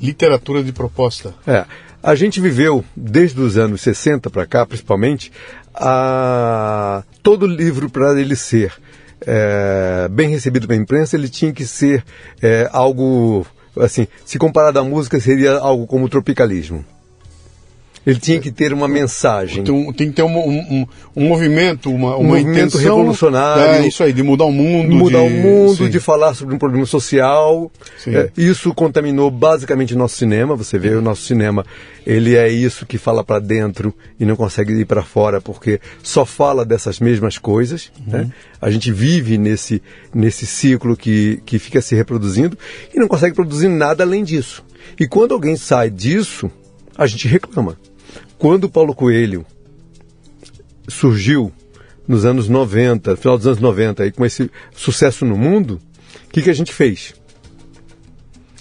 Literatura de proposta. É. A gente viveu, desde os anos 60 para cá, principalmente, a... todo livro para ele ser é, bem recebido pela imprensa, ele tinha que ser é, algo, assim, se comparado à música, seria algo como tropicalismo. Ele tinha que ter uma mensagem. Tem, tem que ter um, um, um movimento, uma, um uma movimento intenção, revolucionário. É isso aí, de mudar o mundo. Mudar de, o mundo, sim. de falar sobre um problema social. É, isso contaminou basicamente nosso cinema. Você vê, o nosso cinema, ele é isso que fala para dentro e não consegue ir para fora porque só fala dessas mesmas coisas. Uhum. Né? A gente vive nesse, nesse ciclo que, que fica se reproduzindo e não consegue produzir nada além disso. E quando alguém sai disso, a gente reclama. Quando o Paulo Coelho surgiu nos anos 90, final dos anos 90, aí, com esse sucesso no mundo, o que, que a gente fez?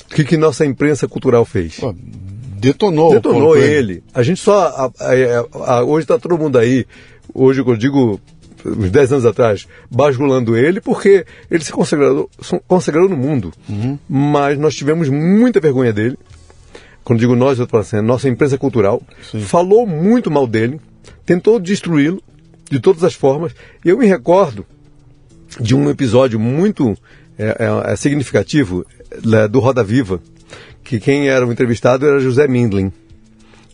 O que, que nossa imprensa cultural fez? Pô, detonou. Detonou ele. A gente só. A, a, a, hoje está todo mundo aí, hoje eu digo uns 10 anos atrás, bajulando ele, porque ele se consagrou, consagrou no mundo. Uhum. Mas nós tivemos muita vergonha dele. Quando digo nós, eu estou falando, nossa imprensa cultural Sim. falou muito mal dele, tentou destruí-lo de todas as formas. Eu me recordo de um episódio muito é, é, significativo é, do Roda Viva, que quem era o entrevistado era José Mindlin,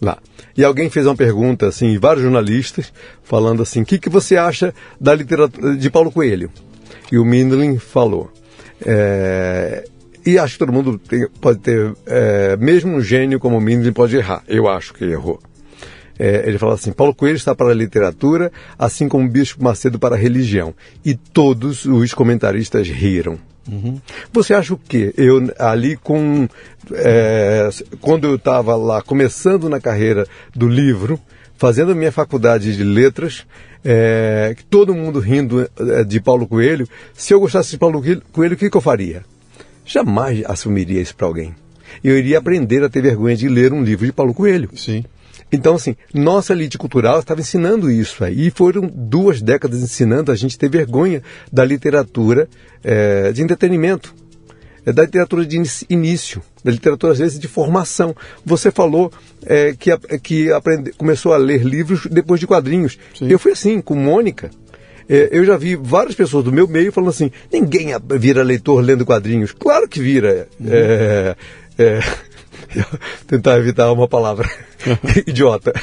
lá. E alguém fez uma pergunta, assim, vários jornalistas, falando assim, o que, que você acha da literatura de Paulo Coelho? E o Mindlin falou, é, e acho que todo mundo tem, pode ter, é, mesmo um gênio como o Mindlin pode errar, eu acho que errou. É, ele fala assim: Paulo Coelho está para a literatura, assim como o Bispo Macedo para a religião. E todos os comentaristas riram. Uhum. Você acha o quê? Eu ali com. É, quando eu estava lá começando na carreira do livro, fazendo a minha faculdade de letras, é, todo mundo rindo de Paulo Coelho, se eu gostasse de Paulo Coelho, o que, que eu faria? Jamais assumiria isso para alguém. Eu iria aprender a ter vergonha de ler um livro de Paulo Coelho. Sim. Então, assim, nossa elite cultural estava ensinando isso aí. E foram duas décadas ensinando a gente ter vergonha da literatura é, de entretenimento, é, da literatura de início, da literatura, às vezes, de formação. Você falou é, que, que aprende, começou a ler livros depois de quadrinhos. Sim. Eu fui assim, com Mônica. É, eu já vi várias pessoas do meu meio falando assim: ninguém vira leitor lendo quadrinhos. Claro que vira. Uhum. É, é, [laughs] tentar evitar uma palavra [laughs] [laughs] idiota.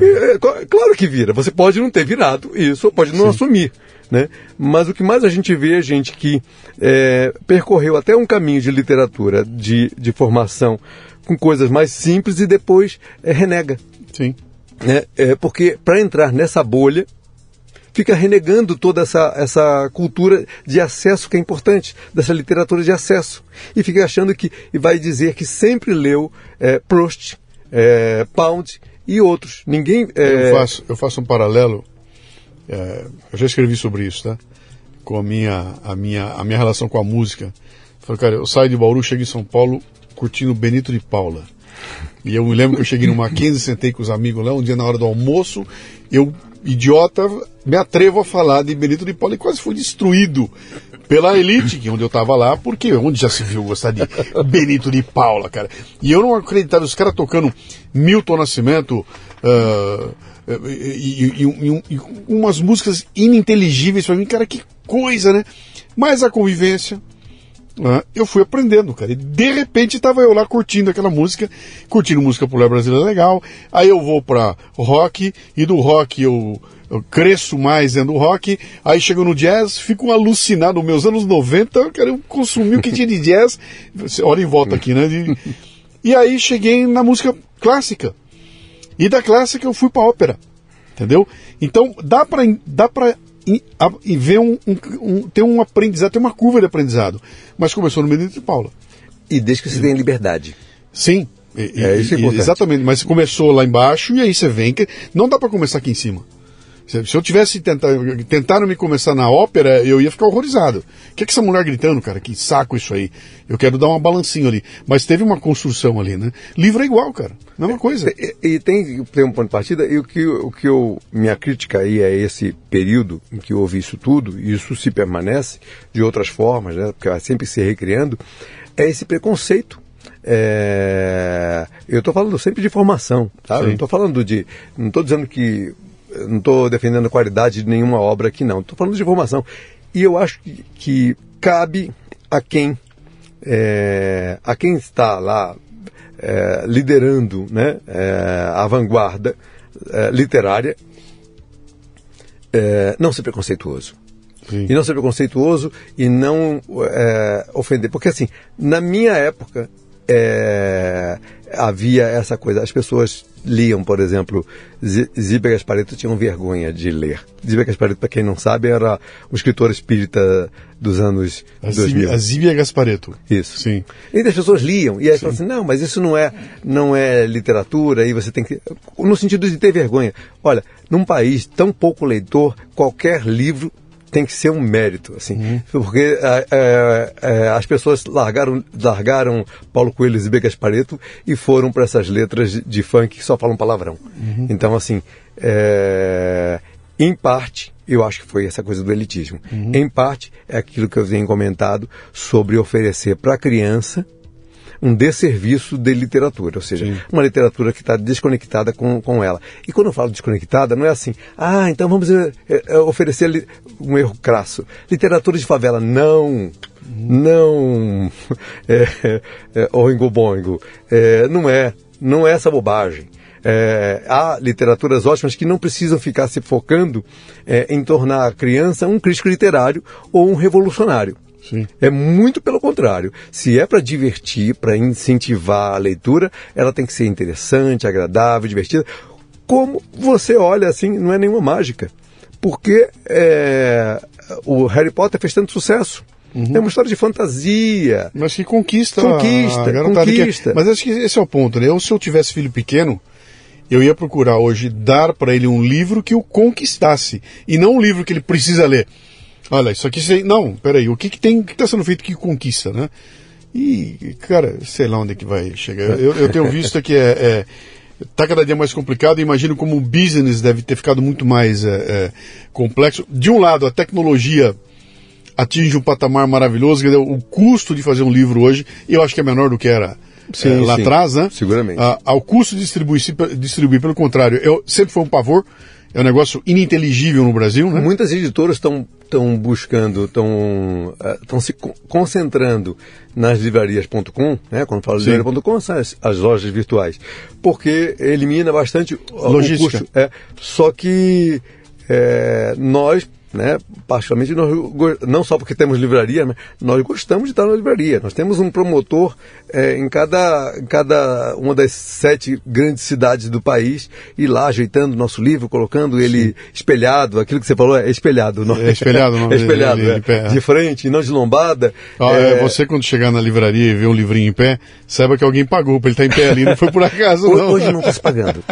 É, claro que vira. Você pode não ter virado isso, pode não Sim. assumir. Né? Mas o que mais a gente vê é gente que é, percorreu até um caminho de literatura, de, de formação, com coisas mais simples e depois é, renega. Sim. É, é porque para entrar nessa bolha, fica renegando toda essa, essa cultura de acesso que é importante, dessa literatura de acesso. E fica achando que e vai dizer que sempre leu é, Proust, é, Pound e outros. Ninguém. É... Eu, faço, eu faço um paralelo. É, eu já escrevi sobre isso, tá? Com a minha, a minha, a minha relação com a música. Falei, cara, eu saio de Bauru, chego em São Paulo curtindo Benito de Paula. E eu me lembro que eu cheguei no Mackenzie, sentei com os amigos lá, um dia na hora do almoço, eu idiota, me atrevo a falar de Benito de Paula e quase fui destruído pela elite, que onde eu tava lá, porque onde já se viu gostar de Benito de Paula, cara. E eu não acreditava, os caras tocando Milton Nascimento, uh, e, e, e, e, umas músicas ininteligíveis para mim, cara, que coisa, né? Mas a convivência, eu fui aprendendo, cara. E de repente tava eu lá curtindo aquela música, curtindo música popular brasileira legal. Aí eu vou para rock, e do rock eu eu cresço mais dentro do rock, aí chego no jazz, fico alucinado. Meus anos 90, eu quero consumir o que tinha de jazz. Olha em volta aqui, né? De... E aí cheguei na música clássica. E da clássica eu fui pra ópera. Entendeu? Então dá pra, dá pra e ver um, um, um, ter um aprendizado, ter uma curva de aprendizado. Mas começou no Benito de Paula. E desde que você tenha liberdade. Sim. E, é, isso é importante. Exatamente, mas começou lá embaixo e aí você vem que não dá para começar aqui em cima. Se, eu tivesse tentado, tentado me começar na ópera, eu ia ficar horrorizado. O que é que essa mulher gritando, cara? Que saco isso aí. Eu quero dar uma balancinha ali. Mas teve uma construção ali, né? Livro é igual, cara. Mesma coisa. E, e tem, tem um ponto de partida, e o que, o que eu, minha crítica aí é esse período em que houve isso tudo, e isso se permanece de outras formas, né? Porque vai sempre se recriando, é esse preconceito é, eu estou falando sempre de formação, tá? não estou falando de. Não estou dizendo que não estou defendendo a qualidade de nenhuma obra aqui, não. Estou falando de formação. E eu acho que, que cabe a quem, é, a quem está lá é, liderando né, é, a vanguarda é, literária é, não ser preconceituoso. Sim. E não ser preconceituoso e não é, ofender. Porque, assim, na minha época, havia essa coisa. As pessoas liam, por exemplo, Zíbia Gaspareto tinham vergonha de ler. Zíbia Gaspareto, para quem não sabe, era um escritor espírita dos anos a 2000. A Zíbia Gaspareto. Isso. Sim. E as pessoas liam e aí falavam assim, não, mas isso não é, não é literatura e você tem que... No sentido de ter vergonha. Olha, num país tão pouco leitor, qualquer livro tem que ser um mérito, assim, uhum. porque é, é, é, as pessoas largaram, largaram Paulo Coelho e Begas Pareto e foram para essas letras de, de, funk que só falam palavrão. Uhum. Então, assim, é, em parte, eu acho que foi essa coisa do elitismo. Uhum. Em parte, é aquilo que eu tenho comentado sobre oferecer para a criança um desserviço de literatura, ou seja, Sim. uma literatura que está desconectada com, com ela. E quando eu falo desconectada, não é assim, ah, então vamos é, é, oferecer um erro crasso. Literatura de favela, não. Não. [laughs] É, é, oingo boingo. É, não é. Não é essa bobagem. É, há literaturas ótimas que não precisam ficar se focando é, em tornar a criança um crítico literário ou um revolucionário. Sim. É muito pelo contrário. Se é para divertir, para incentivar a leitura, ela tem que ser interessante, agradável, divertida. Como você olha assim, não é nenhuma mágica. Porque é, o Harry Potter fez tanto sucesso. Uhum. É uma história de fantasia. Mas que conquista. Conquista, conquista. Que... Mas acho que esse é o ponto, né? Eu, se eu tivesse filho pequeno, eu ia procurar hoje dar para ele um livro que o conquistasse. E não um livro que ele precisa ler. Olha, isso aqui. Não, peraí, o que, que tem. que está sendo feito que conquista, né? E, cara, sei lá onde é que vai chegar. Eu, eu tenho visto que é, é está cada dia mais complicado. Imagino como o business deve ter ficado muito mais é, é, complexo. De um lado, a tecnologia atinge um patamar maravilhoso. Dizer, o custo de fazer um livro hoje, eu acho que é menor do que era sim, é, lá sim, atrás, né? Seguramente. Ah, ao custo de distribuir, distribuir, pelo contrário, eu sempre foi um pavor. É um negócio ininteligível no Brasil, né? Muitas editoras estão estão buscando, estão estão eh, se concentrando nas livrarias.com, né? Quando falo livraria.com, são as, as, lojas virtuais, porque elimina bastante Logística. o custo. É, só que é, nós né? Particularmente, nós, não só porque temos livraria, mas nós gostamos de estar na livraria. Nós temos um promotor é, em, cada, em cada uma das sete grandes cidades do país, e lá ajeitando o nosso livro, colocando ele Sim. espelhado, aquilo que você falou é espelhado. Não é espelhado, não. é espelhado, [laughs] de, de, é. de, frente, não de lombada. Ah, é... Você, quando chegar na livraria e ver um livrinho em pé, saiba que alguém pagou para ele estar em pé ali, não foi por acaso, [laughs] não. Hoje não está se pagando.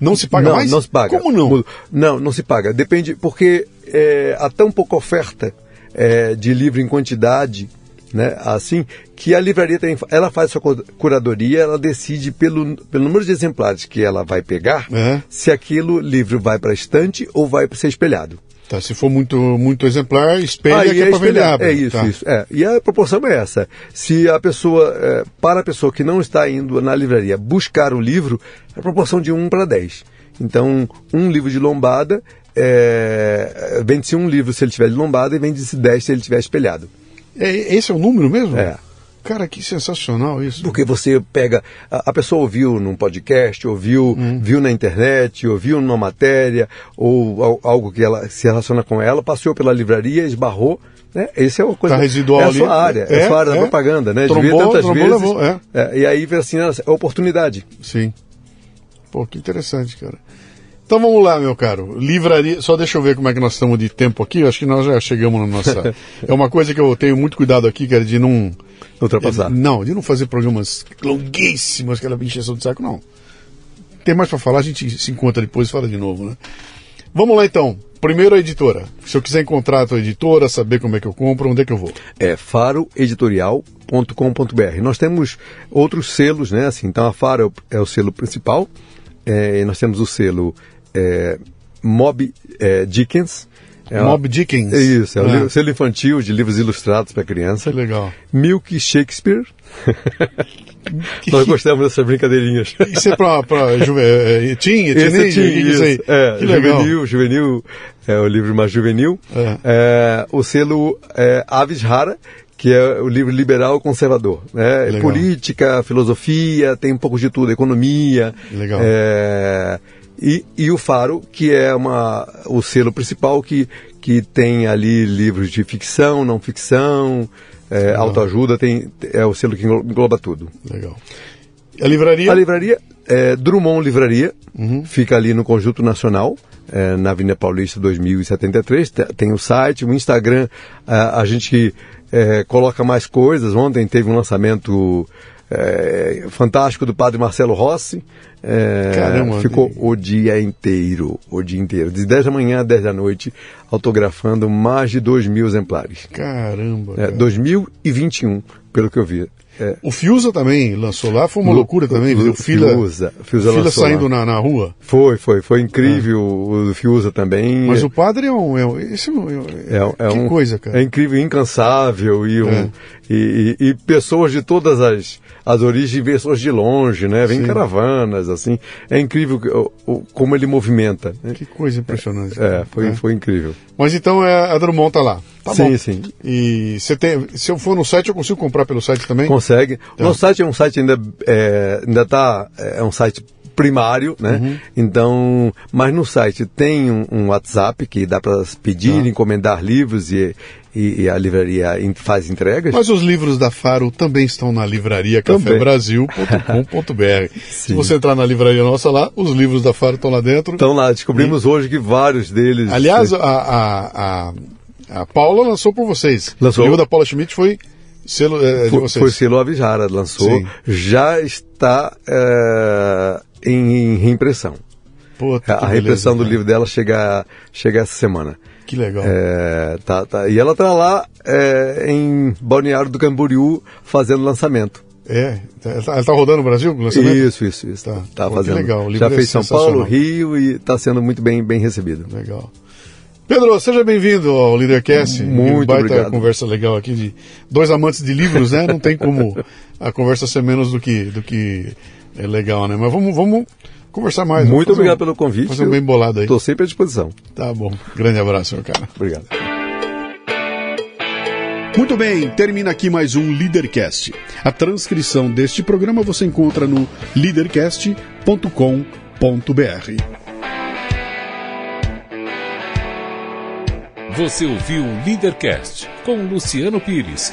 Não se paga não, mais? Não se paga. Como não? Não, não se paga. Depende, porque é, há tão pouca oferta é, de livro em quantidade, né, assim, que a livraria tem, ela faz sua curadoria, ela decide pelo, pelo número de exemplares que ela vai pegar, é. se aquilo livro vai para estante ou vai para ser espelhado. Tá, se for muito, muito exemplar, espelha Aí que é, é para vender. É isso, tá. isso. É. E a proporção é essa. Se a pessoa, é, para a pessoa que não está indo na livraria buscar o livro, é a proporção de 1 para 10. Então, um livro de lombada é, vende-se um livro se ele tiver de lombada e vende-se 10 se ele tiver espelhado. É, esse é o número mesmo? É. Cara, que sensacional isso. Porque você pega. A, a pessoa ouviu num podcast, ouviu, hum. viu na internet, ouviu numa matéria, ou algo que ela se relaciona com ela, passou pela livraria, esbarrou. Né? Esse é o coisa. Tá residual é a sua área, é, é a sua área é. da propaganda, né? Trombou, tantas vezes. Levou, é. É, e aí assim, é oportunidade. Sim. Pô, que interessante, cara. Então vamos lá, meu caro. Livraria. Só deixa eu ver como é que nós estamos de tempo aqui. Acho que nós já chegamos na nossa. [laughs] é uma coisa que eu tenho muito cuidado aqui, cara, de não. Ultrapassar. não, de não fazer programas longuíssimos, aquela encheção de saco, não. Tem mais para falar, a gente se encontra depois e fala de novo, né? Vamos lá então. Primeiro a editora. Se eu quiser encontrar a tua editora, saber como é que eu compro, onde é que eu vou? É faroeditorial.com.br. Nós temos outros selos, né? Assim, então a Faro é o selo principal. É, nós temos o selo é, Mob é, Dickens. É Mob Dickens. É isso, é o selo infantil de livros ilustrados para criança. Que legal. Milk Shakespeare. [laughs] Nós gostamos dessas brincadeirinhas. [laughs] Isso é para juve... é, teen, é teen, Esse é isso. aí? É, que legal. juvenil, juvenil, é o livro mais juvenil. É. É, o selo é, Aves Rara, que é o livro liberal conservador. Né? Política, filosofia, tem um pouco de tudo, economia. Legal. É, e, e o Faro, que é uma, o selo principal que, que tem ali livros de ficção, não ficção, é, autoajuda, tem, é o selo que engloba tudo. Legal. A livraria? A livraria é Drummond Livraria, uhum. fica ali no Conjunto Nacional, é, na Avenida Paulista 2073. Tem o site, o Instagram, a, a gente é, coloca mais coisas. Ontem teve um lançamento é, fantástico do padre Marcelo Rossi. É, Caramba, ficou o dia inteiro, o dia inteiro, de 10 da manhã a 10 da noite, autografando mais de 2 mil exemplares. Caramba! É, 2021, pelo que eu vi. É. O Fiusa também lançou lá, foi uma loucura também, o Fila, Fiusa, Fiusa, Fila saindo na, na, rua. Foi, foi, foi incrível é. o Fiusa também. Mas o padre é um, é, um, esse é, um, é, é que um, coisa, cara. É incrível, incansável e, um, é. e, e, e pessoas de todas as as origens pessoas de longe, né? Vem Sim. caravanas, assim. É incrível o, o, como ele movimenta. Né? Que coisa impressionante. É, foi, é. foi incrível. Mas então é, a Drummond tá lá. Tá sim, bom. sim. E você tem, se eu for no site, eu consigo comprar pelo site também? Consegue. Tá. O nosso site é um site ainda, é, ainda tá, é um site primário, né? Uhum. Então, mas no site tem um, um WhatsApp que dá para pedir, ah. encomendar livros e, e, e, a livraria faz entregas. Mas os livros da Faro também estão na livraria cafebrasil.com.br. [laughs] Se você entrar na livraria nossa lá, os livros da Faro estão lá dentro. Estão lá, descobrimos e... hoje que vários deles. Aliás, a, a, a, a Paula lançou por vocês. Lançou. O livro da Paula Schmidt foi selo é, de vocês. Foi selo Avijara, lançou. Sim. Já está é, em, em reimpressão. Puta, a reimpressão do livro dela chega, chega essa semana. Que legal. É, tá, tá. E ela está lá é, em Balneário do Camboriú fazendo lançamento. É, ela está rodando o Brasil com lançamento? Isso, isso, isso. Tá, tá Pô, fazendo. legal. Já fez São Paulo, Rio e está sendo muito bem, bem recebido. Legal. Pedro, seja bem-vindo ao Leadercast. Muito baita obrigado. conversa legal aqui de dois amantes de livros, né? Não tem como a conversa ser menos do que, do que é legal, né? Mas vamos, vamos conversar mais. Muito obrigado um, pelo convite. Fazer um bem bolado aí. Estou sempre à disposição. Tá bom. Grande abraço, meu cara. Obrigado. Muito bem, termina aqui mais um Leadercast. A transcrição deste programa você encontra no leadercast.com.br. Você ouviu o Leadercast com Luciano Pires.